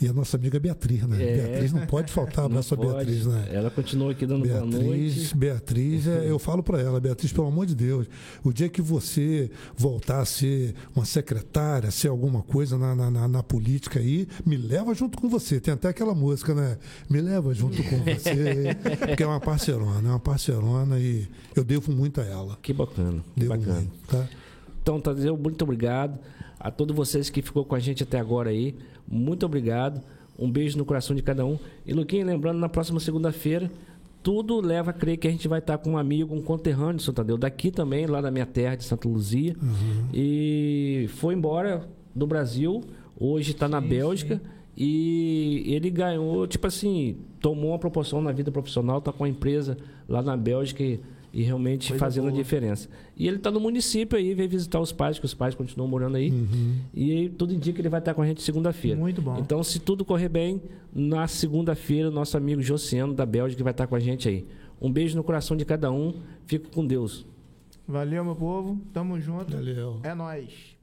e a nossa amiga Beatriz, né? É, Beatriz não pode faltar abraço a Beatriz, né? Ela continua aqui dando Beatriz, boa noite. Beatriz, é, eu falo para ela, Beatriz, pelo amor de Deus, o dia que você voltar a ser uma secretária, ser alguma coisa na, na, na, na política aí, me leva junto com você. Tem até aquela música, né? Me leva junto com você. porque é uma parcerona, é uma parcerona e eu devo muito a ela. Que bacana. Devo bacana. muito, tá? Então, Tadeu, muito obrigado a todos vocês que ficou com a gente até agora aí. Muito obrigado. Um beijo no coração de cada um. E Luquinha, lembrando, na próxima segunda-feira, tudo leva a crer que a gente vai estar com um amigo, um conterrâneo de Santadeu, daqui também, lá da minha terra, de Santa Luzia. Uhum. E foi embora do Brasil, hoje está na Bélgica. Sim. E ele ganhou, tipo assim, tomou uma proporção na vida profissional, está com a empresa lá na Bélgica. E, e realmente Coisa fazendo boa. a diferença. E ele está no município aí, veio visitar os pais, que os pais continuam morando aí. Uhum. E tudo indica que ele vai estar com a gente segunda-feira. Muito bom. Então, se tudo correr bem, na segunda-feira, nosso amigo Josiano da Bélgica vai estar com a gente aí. Um beijo no coração de cada um. Fico com Deus. Valeu, meu povo. Tamo junto. Valeu. É nóis.